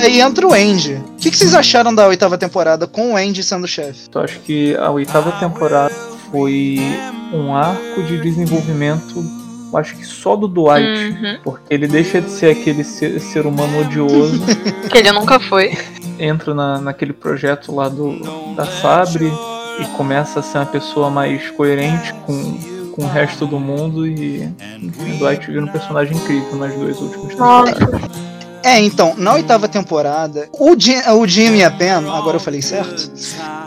Aí entra o Andy. O que, que vocês acharam da oitava temporada com o Andy sendo chefe? Eu acho que a oitava temporada foi um arco de desenvolvimento, eu acho que só do Dwight. Uhum. Porque ele deixa de ser aquele ser, ser humano odioso, *laughs* Que ele nunca foi. entra na, naquele projeto lá do, da Sabre e começa a ser uma pessoa mais coerente com, com o resto do mundo e enfim, o Dwight vira um personagem incrível nas duas últimas Nossa. temporadas. É, então, na oitava temporada, o Jim, o Jim e a Pam, agora eu falei certo,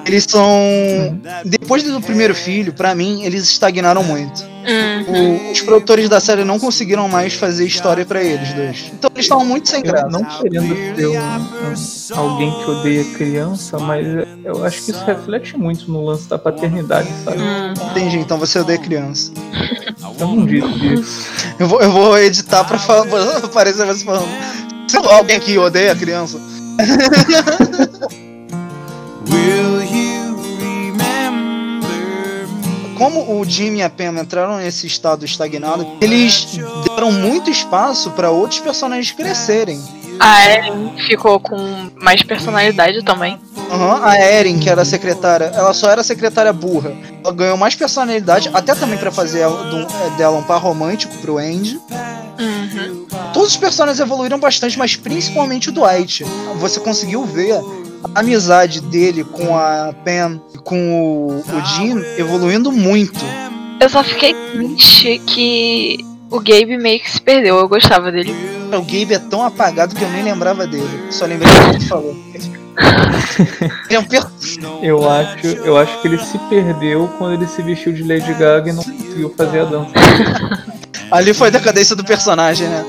eles são. Depois do primeiro filho, pra mim, eles estagnaram muito. Uhum. O- os produtores da série não conseguiram mais fazer história pra eles dois. Então eles estavam muito sem Eu graça. não querendo ser um, um- alguém que odeia criança, mas eu acho que isso reflete muito no lance da paternidade, sabe? Uhum. Entendi, então você odeia criança. Eu não disse isso. Eu vou, eu vou editar pra falar, pra *laughs* aparecer você falando. Se alguém aqui odeia criança. *laughs* Como o Jim e a Pam entraram nesse estado estagnado, eles deram muito espaço pra outros personagens crescerem. A Ellen ficou com mais personalidade também. Aham, A Erin, que era secretária, ela só era secretária burra. Ela ganhou mais personalidade, até também pra fazer do- é, dela um par romântico pro Andy. Uhum. Todos os personagens evoluíram bastante, mas principalmente o Dwight. Você conseguiu ver a amizade dele com a Pam, com o, o Jim, evoluindo muito. Eu só fiquei triste que o Gabe meio que se perdeu. Eu gostava dele. O Gabe é tão apagado que eu nem lembrava dele. Só lembrei do que ele falou. Ele é um per- *laughs* Eu acho, eu acho que ele se perdeu quando ele se vestiu de Lady Gaga e não conseguiu fazer a dança. *laughs* Ali foi a decadência do personagem, né?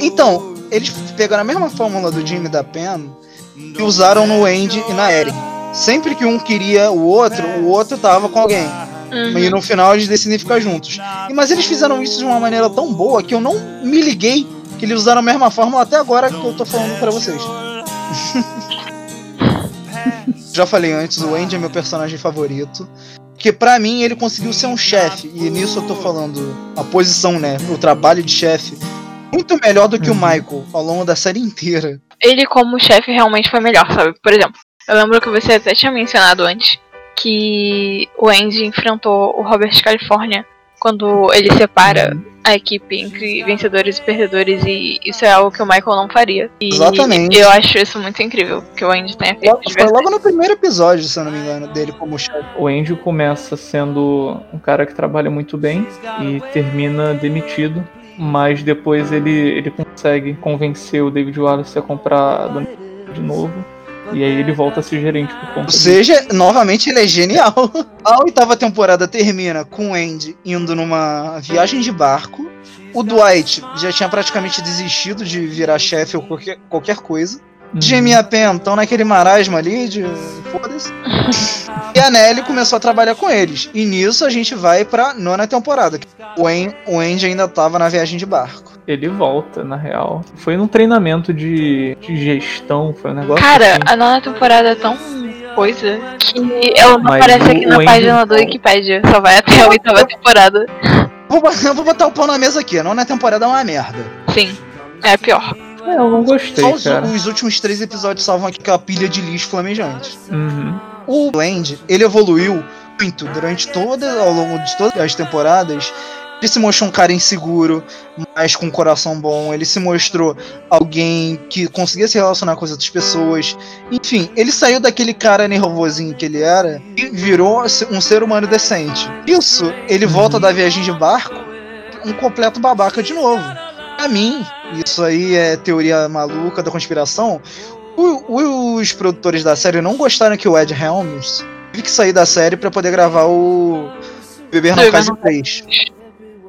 Então, eles pegaram a mesma fórmula do Jimmy e da Pam e usaram no Andy e na Erin. Sempre que um queria o outro, o outro tava com alguém. Uhum. E no final eles decidem ficar juntos. E- Mas eles fizeram isso de uma maneira tão boa que eu não me liguei que eles usaram a mesma fórmula até agora que eu tô falando pra vocês. *laughs* *laughs* Já falei antes, o Andy é meu personagem favorito. Porque pra mim ele conseguiu ser um chefe. E nisso eu tô falando a posição, né? O trabalho de chefe. Muito melhor do que o Uhum. Michael ao longo da série inteira. Ele como chefe realmente foi melhor, sabe? Por exemplo, eu lembro que você até tinha mencionado antes que o Andy enfrentou o Robert California quando ele separa a equipe entre vencedores e perdedores e isso é algo que o Michael não faria. E Exatamente. eu acho isso muito incrível que o Andy tenha feito. Logo- Foi logo no primeiro episódio, se eu não me engano, dele como chefe. O Andy começa sendo um cara que trabalha muito bem e termina demitido, mas depois ele, ele consegue convencer o David Wallace a comprar a de novo. E aí ele volta a ser gerente por conta Ou disso. seja, novamente ele é genial. *laughs* A oitava temporada termina com o Andy indo numa viagem de barco. O Dwight já tinha praticamente desistido de virar chefe ou qualquer, qualquer coisa. Uhum. Jamie e a Pam estão naquele marasmo ali de foda-se. e a Nelly começou a trabalhar com eles. E nisso a gente vai pra nona temporada. O, An o Andy ainda tava na viagem de barco. Ele volta, na real. Foi num treinamento de, de gestão, foi um negócio Cara, assim. a nona temporada é tão coisa que ela não Mas aparece aqui na Andy- página do Wikipedia. Só vai até a oitava temporada. Vou, *laughs* vou botar o pau na mesa aqui. A nona temporada é uma merda. Sim, é a pior. É, eu não gostei, Só os, cara. os últimos três episódios salvam aquela pilha de lixo flamejante. Uhum. O Land, ele evoluiu muito durante toda, ao longo de todas as temporadas. Ele se mostrou um cara inseguro, mas com um coração bom. Ele se mostrou alguém que conseguia se relacionar com as outras pessoas. Enfim, ele saiu daquele cara nervosinho que ele era e virou um ser humano decente. Isso, ele volta da viagem de barco um completo babaca de novo. Pra mim, isso aí é teoria maluca da conspiração. O- os produtores da série não gostaram que o Ed Helms teve que sair da série pra poder gravar o Beber Case Não 3.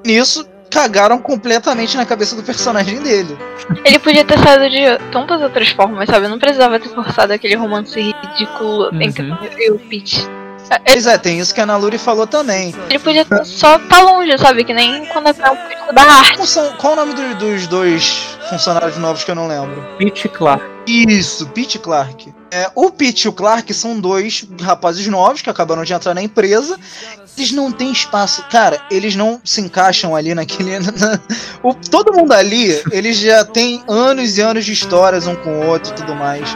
Nisso, cagaram completamente na cabeça do personagem dele. Ele podia ter saído de tantas outras formas, sabe? Não precisava ter forçado aquele romance ridículo Uhum. entre e o Pete. Pois é, tem isso que a Naluri falou também. Ele podia só estar longe, sabe? Que nem quando é um crítico da arte. Qual, são- qual o nome do- dos dois funcionários novos que eu não lembro? Pete Clark. Isso, Pete e Clark. É, o Pete e o Clark são dois rapazes novos que acabaram de entrar na empresa. Eles não têm espaço. Cara, eles não se encaixam ali naquele. na- *laughs* o, todo mundo ali, eles já têm anos e anos de histórias um com o outro e tudo mais.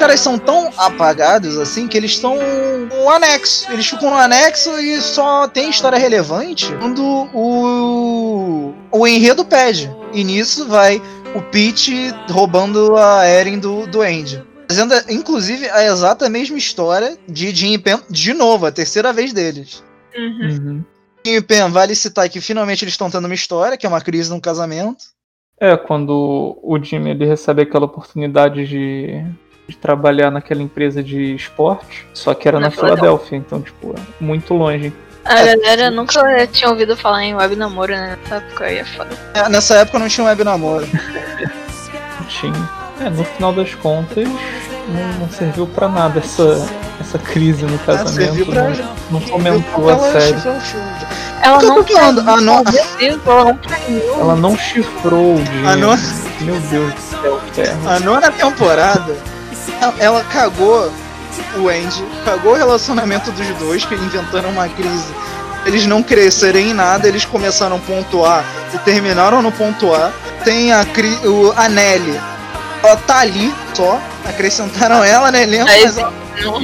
Os caras são tão apagados assim que eles estão um anexo. Eles ficam no anexo e só tem história relevante quando o, o enredo pede. E nisso vai o Pete roubando a Eren do, do Andy. Fazendo, inclusive, a exata mesma história de Jim e Pen, de novo, a terceira vez deles. Uhum. Uhum. Jim e Pen, vale citar que finalmente eles estão tendo uma história, que é uma crise num casamento. É, quando o Jimmy ele recebe aquela oportunidade de, de trabalhar naquela empresa de esporte, só que era Na na, Filadélfia, então, tipo, é muito longe. A galera nunca tinha ouvido falar em web namoro né? nessa época aí é foda. É, Nessa época não tinha web namoro. Tinha. É, no final das contas, não, não serviu pra nada essa, essa crise no casamento. serviu pra- não, não fomentou a série. Ela não falando? Ah, não. Ela não traiu. Ela não chifrou o nona, Meu Deus do céu, terra. a nona temporada, ela, *laughs* ela cagou o Andy, cagou o relacionamento dos dois, que inventaram uma crise. Eles não crescerem em nada, eles começaram A e terminaram no ponto A. Tem a, cri- o, a Nelly, ela tá ali só, acrescentaram ela no elenco, Aí, mas ela, não.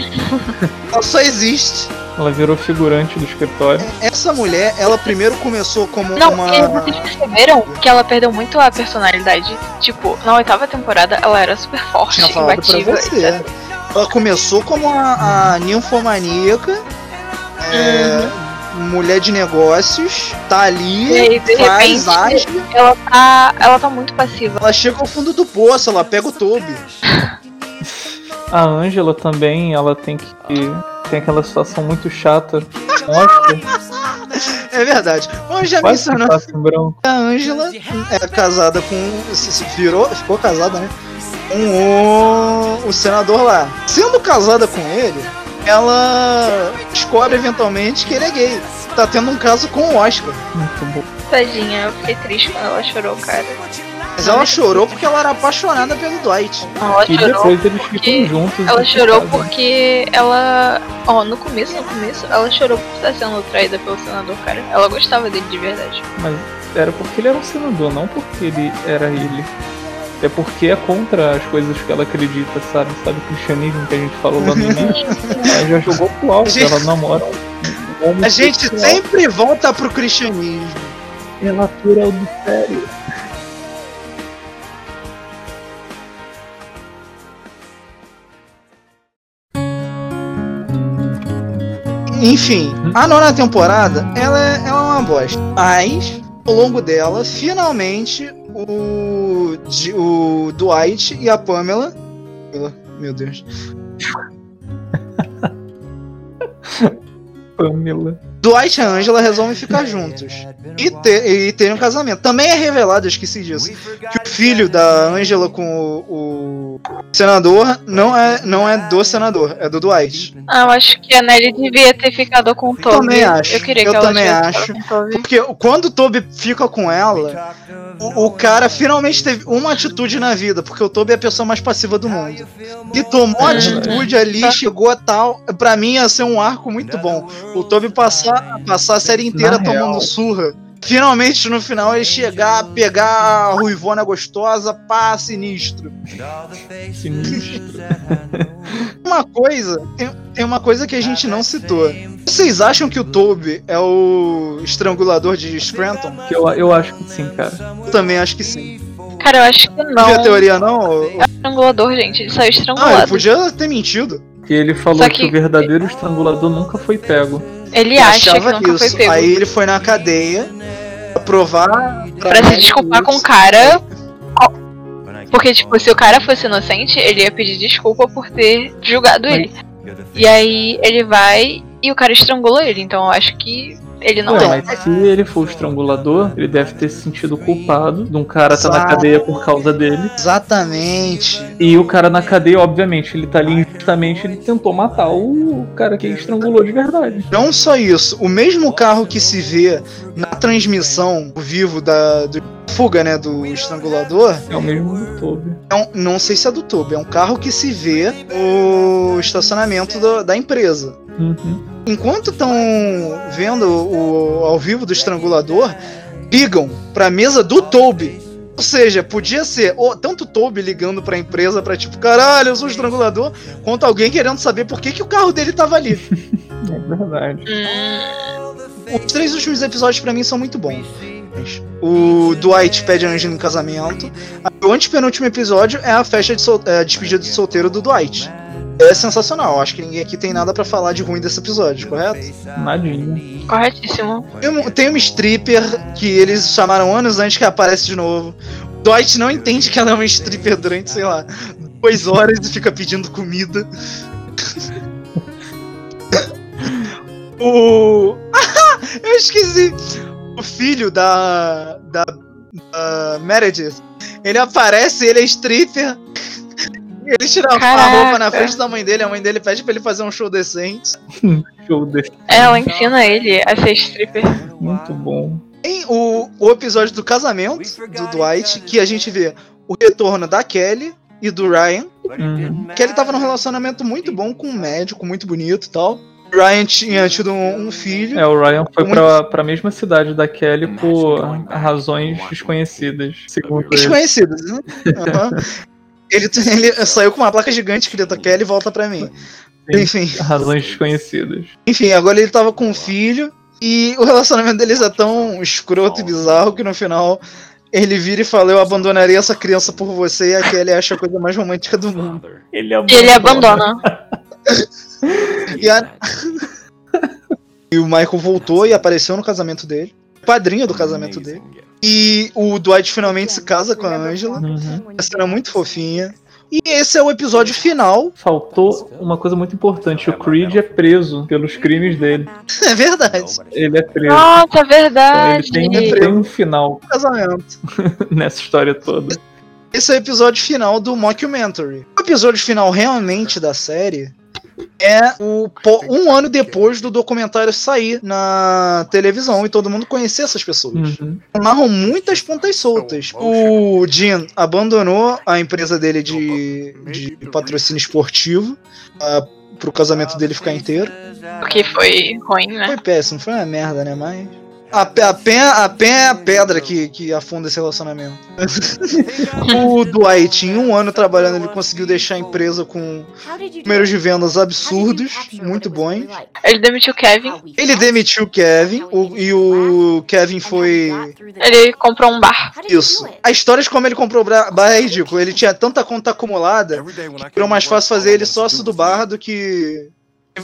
ela só existe. Ela virou figurante do escritório. Essa mulher, ela primeiro começou como Não, uma. e vocês perceberam que ela perdeu muito a personalidade? Tipo, na oitava temporada ela era super forte, imbatível. Ela começou como a, a ninfomaníaca, é, mulher de negócios, tá ali, E aí, de faz, repente, age, Ela tá, ela tá muito passiva. ela chega ao fundo do poço, ela pega o Toby. A Angela também, ela tem que. Tem aquela situação muito chata. Oscar, É verdade. Onde já quase que mencionou a Angela é casada com. Se, se virou, ficou casada, né? Com o, o senador lá. Sendo casada com ele, ela descobre eventualmente que ele é gay. Tá tendo um caso com o Oscar. Muito bom. Tadinha, eu fiquei triste quando ela chorou, cara. Mas ela chorou porque ela era apaixonada pelo Dwight. Ela E chorou. depois eles porque ficam juntos. Ela chorou casam. porque ela. Ó, no começo, no começo, ela chorou por estar sendo traída pelo senador, cara. Ela gostava dele de verdade. Mas era porque ele era um senador, não porque ele era ele. É porque é contra as coisas que ela acredita, sabe? Sabe o cristianismo que a gente falou lá no *laughs* início? ela já jogou pro alto, Gente- ela namora um homem A gente sempre volta pro cristianismo. É natural do sério. Enfim, a nona temporada, ela é, ela é uma bosta. Mas, ao longo dela, finalmente, o, o Dwight e a Pamela. Pamela, Meu Deus. *laughs* Pamela. Dwight e a Angela resolvem ficar juntos. E, ter, e terem um casamento. Também é revelado, eu esqueci disso, que o filho da Angela com o, o senador não é, não é do senador, é do Dwight. Ah, eu acho que a Nelly devia ter ficado com o Toby. também acho, Eu queria eu que ela também tivesse acho. Porque quando o Toby fica com ela, o, o cara finalmente teve uma atitude na vida, porque o Toby é a pessoa mais passiva do mundo. E tomou Uhum. atitude ali, chegou a tal. Pra mim ia ser um arco muito bom. O Toby passar, passar a série inteira Na tomando real. surra. Finalmente, no final, ele chegar, pegar a ruivona gostosa, pá, sinistro. Sinistro. *laughs* Uma coisa, tem, tem uma coisa que a gente não citou. Vocês acham que o Toby é o estrangulador de Scranton? Eu, eu acho que sim, cara. Eu também acho que sim. Cara, eu acho que Não não. a teoria, não? Estrangulador, gente. Ele saiu Ah, ele estrangulado. podia ter mentido. Que ele falou que... que- o verdadeiro estrangulador nunca foi pego. Ele acha que achava nunca foi isso. pego. Aí ele foi na cadeia pra provar. Pra se desculpar com o cara. Porque, tipo, se o cara fosse inocente, ele ia pedir desculpa por ter julgado ele. E aí ele vai e o cara estrangula ele. Então eu acho que ele não é. mas se ele for o estrangulador, ele deve ter se sentido culpado de um cara tá na cadeia por causa dele. Exatamente. E o cara na cadeia, obviamente, ele tá ali injustamente, ele tentou matar o, cara que estrangulou de verdade. Não só isso, o mesmo carro que se vê na transmissão ao vivo da do fuga, né, do estrangulador, É o mesmo do Toby. é um- não sei se é do Toby, é um carro que se vê no estacionamento do- da empresa. Uhum. Enquanto estão vendo o ao vivo do estrangulador, ligam pra mesa do Toby. Ou seja, podia ser ou tanto o Toby ligando pra empresa pra tipo, caralho, eu sou o estrangulador, quanto alguém querendo saber por que, que o carro dele tava ali. *laughs* É verdade. Hum, Os três últimos episódios pra mim são muito bons. O Dwight pede a Angela em casamento. O antepenúltimo episódio é a festa de sol... é a despedida de solteiro do Dwight. É sensacional. Acho que ninguém aqui tem nada pra falar de ruim desse episódio, correto? Nadinha. corretíssimo. Tem um- Tem uma stripper que eles chamaram anos antes que aparece de novo. O Dwight não entende que ela é uma stripper durante, sei lá, duas horas e fica pedindo comida. *laughs* o. *laughs* Eu esqueci! O filho da. da. da Meredith. Ele aparece, ele é stripper. Ele tira a roupa na frente da mãe dele, a mãe dele pede pra ele fazer um show decente. *laughs* Show desse. Ela ensina ele a ser stripper. Muito bom. Tem o, o episódio do casamento do Dwight, que a gente vê o retorno da Kelly e do Ryan. Uhum. Kelly tava num relacionamento muito bom com um médico, muito bonito e tal. Ryan tinha tido um, um filho. É, o Ryan foi pra, pra mesma cidade da Kelly por razões desconhecidas, segundo ele. Desconhecidos, né? *laughs* Aham. Ele, *laughs* ele saiu com uma placa gigante escrita Kelly volta pra mim. Sim. Enfim, Razões desconhecidas. enfim, agora ele tava com um filho e o relacionamento deles é tão escroto e bizarro que no final ele vira e fala: Eu abandonaria essa criança por você. E a Kelly acha a coisa mais romântica do mundo. Ele E ele abandona. *laughs* E, a- *laughs* E o Michael voltou e apareceu no casamento dele. Padrinho do casamento dele. E o Dwight finalmente se casa com a Angela. Uhum. Uma cena muito fofinha. E esse é o episódio final. Faltou uma coisa muito importante. O Creed é preso pelos crimes dele. *laughs* É verdade. Ele é preso. Nossa, Então ele verdade. tem, tem um final Casamento. *laughs* nessa história toda. Esse é o episódio final do Mockumentary. O episódio final realmente da série é o um ano depois do documentário sair na televisão e todo mundo conhecer essas pessoas. Uhum. narram muitas pontas soltas. O Jim abandonou a empresa dele de, de patrocínio esportivo ah, pro casamento dele ficar inteiro. Porque foi ruim, né? Foi péssimo, foi uma merda, né? Mas. A, a, pen, a pen é a pedra que, que afunda esse relacionamento. *laughs* o Dwight, em um ano trabalhando, ele conseguiu deixar a empresa com números de vendas absurdos, muito bons. Ele demitiu o Kevin. Ele demitiu o Kevin o- e o Kevin foi Ele comprou um bar. Isso. A história de como ele comprou o bar é ridículo. Ele tinha tanta conta acumulada que virou mais fácil fazer ele sócio do bar do que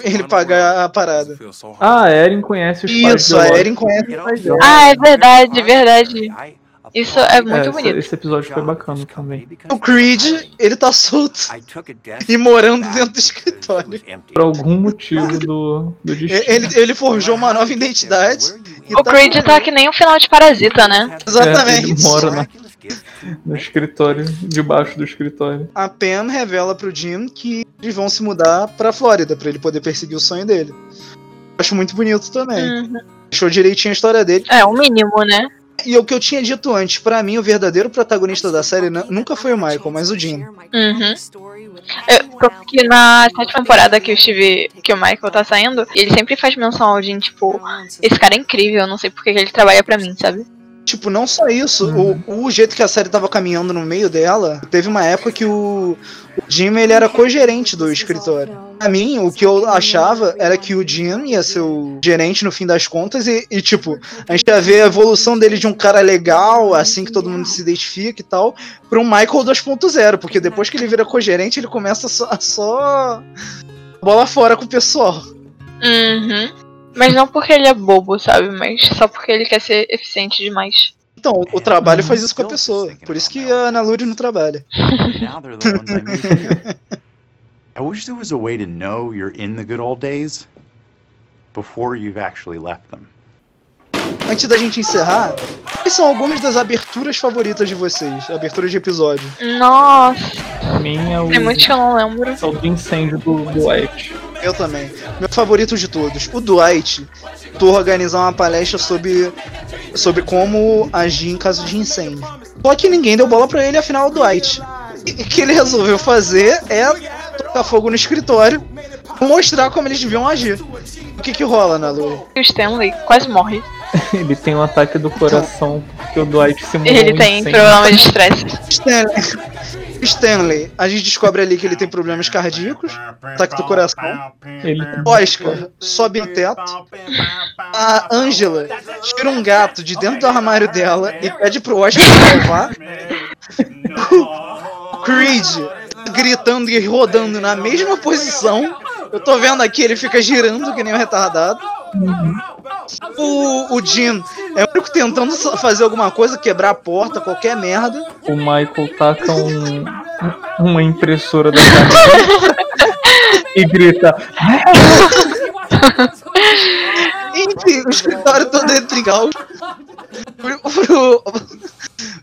ele pagar a parada. Ah, a Erin conhece os pais Isso, a. Erin conhece o pai dela. Ah, é verdade, verdade. Isso é É, muito esse, bonito. esse episódio foi bacana também. O Creed, ele tá solto e morando dentro do escritório. Por algum motivo do, do destino. Ele, ele forjou uma nova identidade. E O tá- Creed tá que nem o final de Parasita, né? É, Exatamente. ele mora na- *laughs* no escritório, debaixo do escritório. A Pam revela pro Jim que eles vão se mudar pra Flórida pra ele poder perseguir o sonho dele. Acho muito bonito também. Uhum. Deixou direitinho a história dele. É, o mínimo, né? E o que eu tinha dito antes, pra mim o verdadeiro protagonista da série nu- nunca foi o Michael, mas o Jim. Uhum. Eu, porque na sétima temporada que o Steve, que o Michael tá saindo, ele sempre faz menção ao Jim, tipo, esse cara é incrível, eu não sei porque que ele trabalha pra mim, sabe? Tipo, não só isso, o, o jeito que a série tava caminhando no meio dela, teve uma época que o, o Jim ele era co-gerente do escritório. Pra mim, o que eu achava era que o Jim ia ser o gerente no fim das contas e, e, tipo, a gente ia ver a evolução dele de um cara legal, assim que todo mundo se identifica e tal, pra um Michael 2.0, porque depois que ele vira co-gerente, ele começa só, a só bola fora com o pessoal. Uhum. Mas não porque ele é bobo, sabe? Mas só porque ele quer ser eficiente demais. Então, o trabalho faz isso com a pessoa. Por isso que a Ana Lúria não trabalha. *laughs* I wish there was a way to know you're in the good old days before you've actually left them. Antes da gente encerrar, quais são algumas das aberturas favoritas de vocês? Aberturas de episódio. Nossa, mim é o, tem muitos que eu não lembro. o do incêndio do Dwight. Eu também. Meu favorito de todos. O Dwight tentou organizar uma palestra sobre, sobre como agir em caso de incêndio. Só que ninguém deu bola pra ele, afinal, o Dwight. E o que ele resolveu fazer é tocar fogo no escritório mostrar como eles deviam agir. O que que rola na Lua? E o Stanley quase morre. *laughs* Ele tem um ataque do coração porque o Dwight simulou Ele um tem incêndio. problema de estresse. Stanley. Stanley, a gente descobre ali que ele tem problemas cardíacos, ataque do coração. Ele Oscar sobe no teto. A Angela tira um gato de dentro do armário dela e pede pro Oscar salvar. O *laughs* Creed gritando e rodando na mesma posição. Eu tô vendo aqui, ele fica girando que nem um retardado. O, o Jim é o único tentando fazer alguma coisa, quebrar a porta, qualquer merda. o Michael taca um, uma impressora da cara *laughs* e grita Enfim, o escritório todo em caos. Pro,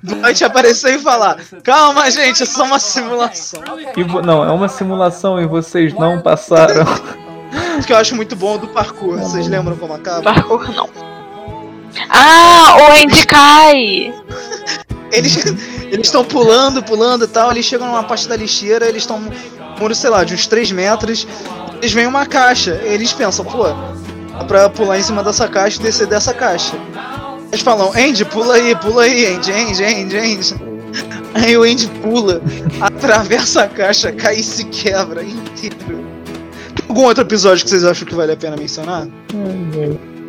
Dwight aparecer e falar: Calma, gente, é só uma simulação. e não, é uma simulação e vocês não passaram. *laughs* O que eu acho muito bom do parkour. Vocês lembram como acaba? Parkour não. Ah, o Andy cai! *laughs* Eles eles estão pulando, pulando e tal. Eles chegam numa parte da lixeira. Eles estão muro, sei lá, de uns 3 metros. Eles veem uma caixa. Eles pensam: Pô, dá pra pular em cima dessa caixa e descer dessa caixa. Eles falam: Andy, pula aí, pula aí, Andy, Andy, Andy, Andy. Aí o Andy pula, atravessa a caixa, cai e se quebra inteiro. Algum outro episódio que vocês acham que vale a pena mencionar?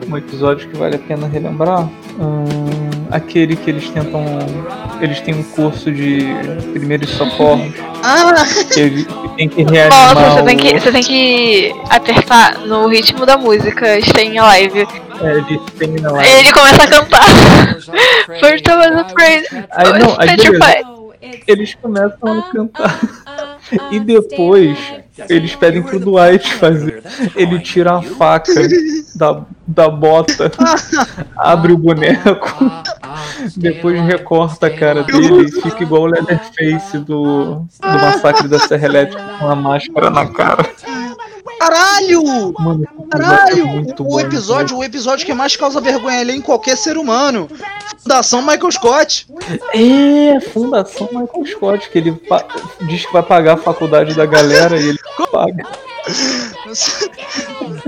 Um episódio que vale a pena relembrar. Hum, aquele que eles tentam. Eles têm um curso de primeiros socorros. Ah! Que tem que *laughs* reanimar. Nossa, você tem que, o- você tem que apertar no ritmo da música, Staying Alive. É, ele tem na Aí ele começa a cantar. *laughs* First I was afraid, Aí, não, aí. Eles começam a cantar. *laughs* E depois eles pedem pro Dwight fazer. Ele tira a faca da, da bota, abre o boneco, depois recorta a cara dele e fica igual o Leatherface do, do massacre da Serra Elétrica com a máscara na cara. Caralho! Mano, é Caralho! muito o bom, episódio, o episódio que mais causa vergonha ali em qualquer ser humano. Fundação Michael Scott. É, Fundação Michael Scott, que ele diz que vai pagar a faculdade da galera e ele paga.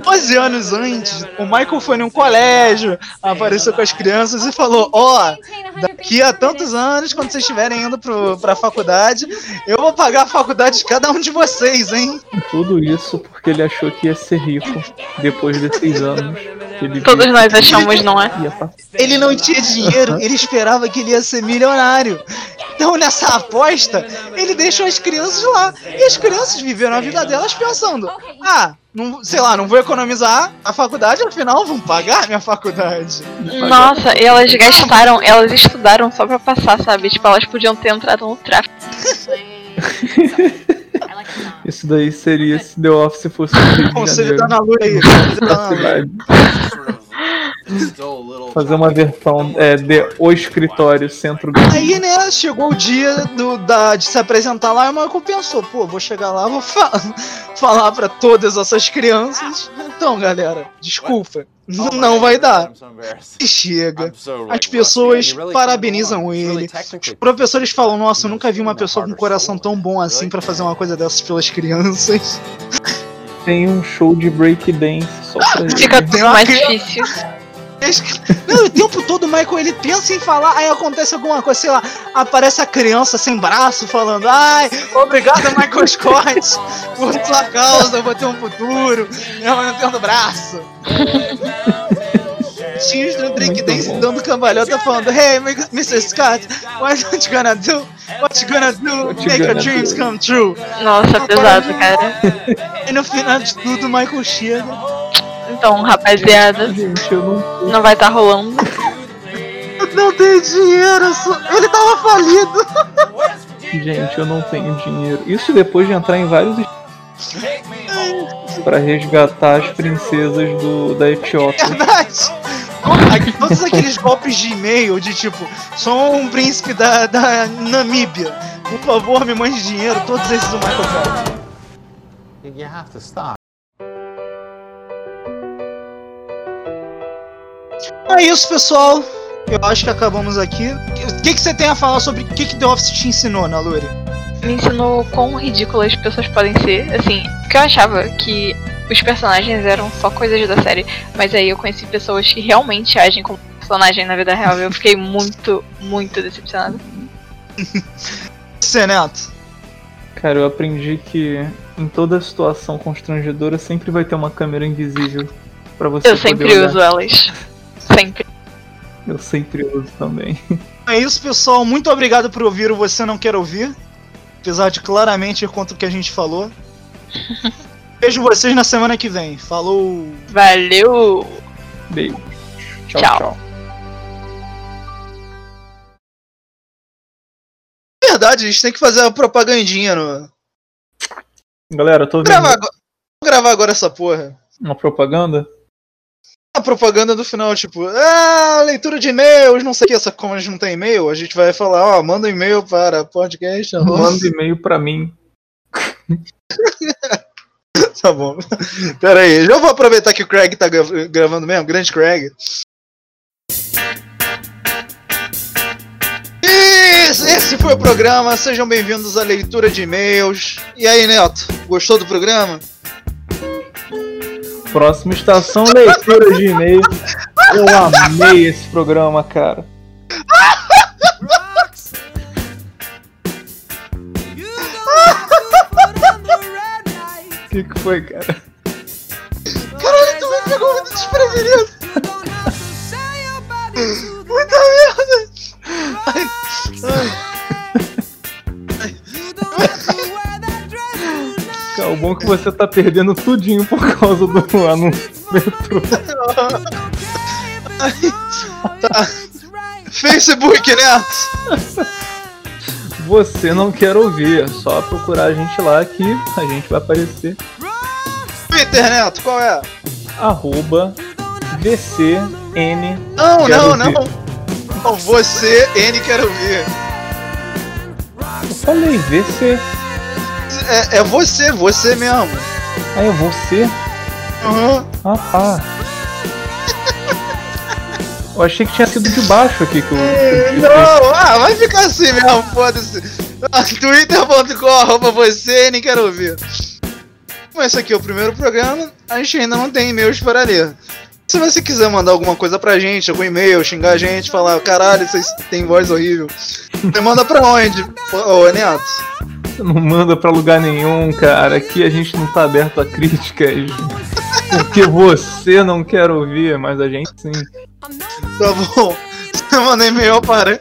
12 anos antes, o Michael foi num colégio, apareceu com as crianças e falou: Ó, daqui a tantos anos, quando vocês estiverem indo pro, pra faculdade, eu vou pagar a faculdade de cada um de vocês, hein? Tudo isso porque ele achou que ia ser rico depois desses anos. Ele Todos nós achamos, não é? Ele não tinha dinheiro, ele esperava que ele ia ser milionário. Então, nessa aposta, ele deixou as crianças lá. E as crianças viveram a vida delas pensando: ah, não, sei lá, não vou economizar a faculdade, afinal vão pagar minha faculdade. Nossa, e elas gastaram, elas estudaram só pra passar, sabe? Tipo, elas podiam ter entrado no tráfico. *laughs* Isso daí seria se The Office fosse Conselho da Nalu aí. Fazer uma versão é, de O Escritório, centro do Aí, né, chegou o dia do, da, de se apresentar lá e o Michael pensou, pô, vou chegar lá, vou fa *laughs* falar pra todas essas crianças. Então, galera, desculpa, não vai dar. E chega. As pessoas parabenizam ele. Os professores falam, nossa, eu nunca vi uma pessoa com um coração tão bom assim pra fazer uma coisa dessas pelas crianças. Tem um show de breakdance só pra ele. Fica uma mais difícil. Não, o tempo todo o Michael ele pensa em falar, aí acontece alguma coisa, sei lá, aparece a criança sem braço falando, ai, obrigado Michael Scott, por sua causa eu vou ter um futuro, eu não tendo braço. *laughs* Tinha do Drake Muito Dance dando cambalhota falando, hey Mr. Scott, what you gonna do? What you gonna do? What Make your dreams do?" come true. Nossa, pesado, cara. E no final de tudo o Michael chega. Então, rapaziada, Gente, eu não não vai estar rolando. *laughs* Não tem dinheiro, só- ele tava falido. Gente, eu não tenho dinheiro. Isso depois de entrar em vários para resgatar as princesas do, da Etiópia. Verdade. Todos aqueles golpes de e-mail de tipo, sou um príncipe da, da Namíbia. Por favor, me mande dinheiro. Todos esses o Michael Phelps. You have to stop. É isso, pessoal. Eu acho que acabamos aqui. O que, que você tem a falar sobre o que, que The Office te ensinou, Naluri? Me ensinou quão ridículas as pessoas podem ser. Assim, porque eu achava que os personagens eram só coisas da série, mas aí eu conheci pessoas que realmente agem como personagem na vida real. e Eu fiquei muito, muito decepcionada. *laughs* Você, Neto. Cara, eu aprendi que em toda situação constrangedora sempre vai ter uma câmera invisível pra você Eu sempre olhar. uso elas. Sempre. Eu sempre uso também. *laughs* É isso, pessoal. Muito obrigado por ouvir o Você Não Quer Ouvir. Apesar de claramente ir contra o que a gente falou. *laughs* Vejo vocês na semana que vem. Falou! Valeu! Beijo. Tchau, Tchau. tchau. Verdade, a gente tem que fazer uma propagandinha no. Galera, eu tô Vou vendo gravar, agora- vou gravar agora essa porra. uma propaganda. A propaganda do final, tipo, ah, leitura de e-mails, não sei o que, essa como a gente não tem e-mail, a gente vai falar, ó, manda um e-mail para podcast. Manda e-mail pra mim. *laughs* Tá bom. Pera aí, já vou aproveitar que o Craig tá gra- gravando mesmo, grande Craig. Esse foi o programa, sejam bem-vindos à leitura de e-mails. E aí, Neto, gostou do programa? Próxima estação, leitura de e-mail. Eu amei esse programa, cara. O que, que foi, cara? Caralho, tu me pegou muito desprevenido. Muita merda. Ai, ai. Cara, o bom é que você tá perdendo tudinho por causa do anúncio do metrô. Tá. Facebook, Neto. Você não quer ouvir, é só procurar a gente lá que a gente vai aparecer. Twitter, Neto, qual é? Arroba VCN. Não, não, não. Não, Você, N, quero ver. Eu falei VC. É, é você, você mesmo. Ah, é você? Aham. Ah, tá. Eu achei que tinha sido de baixo aqui que eu. eu- Não, ah, vai ficar assim mesmo, foda-se. Ah, Twitter.com, arroba você, nem quero ouvir. Mas esse aqui é o primeiro programa, a gente ainda não tem e-mails para ler. Se você quiser mandar alguma coisa pra gente, algum e-mail, xingar a gente, falar, caralho, vocês têm voz horrível. Você manda pra onde, ô Neto? Você *laughs* não manda pra lugar nenhum, cara. Aqui a gente não tá aberto a críticas. Porque você não quer ouvir, mas a gente sim. Tá bom. Você manda e-mail para.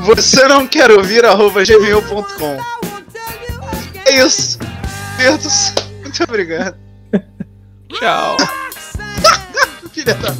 Você não quer ouvir arroba gmail.com. É isso. Bertos, muito obrigado. Tchau. *laughs* Filha da.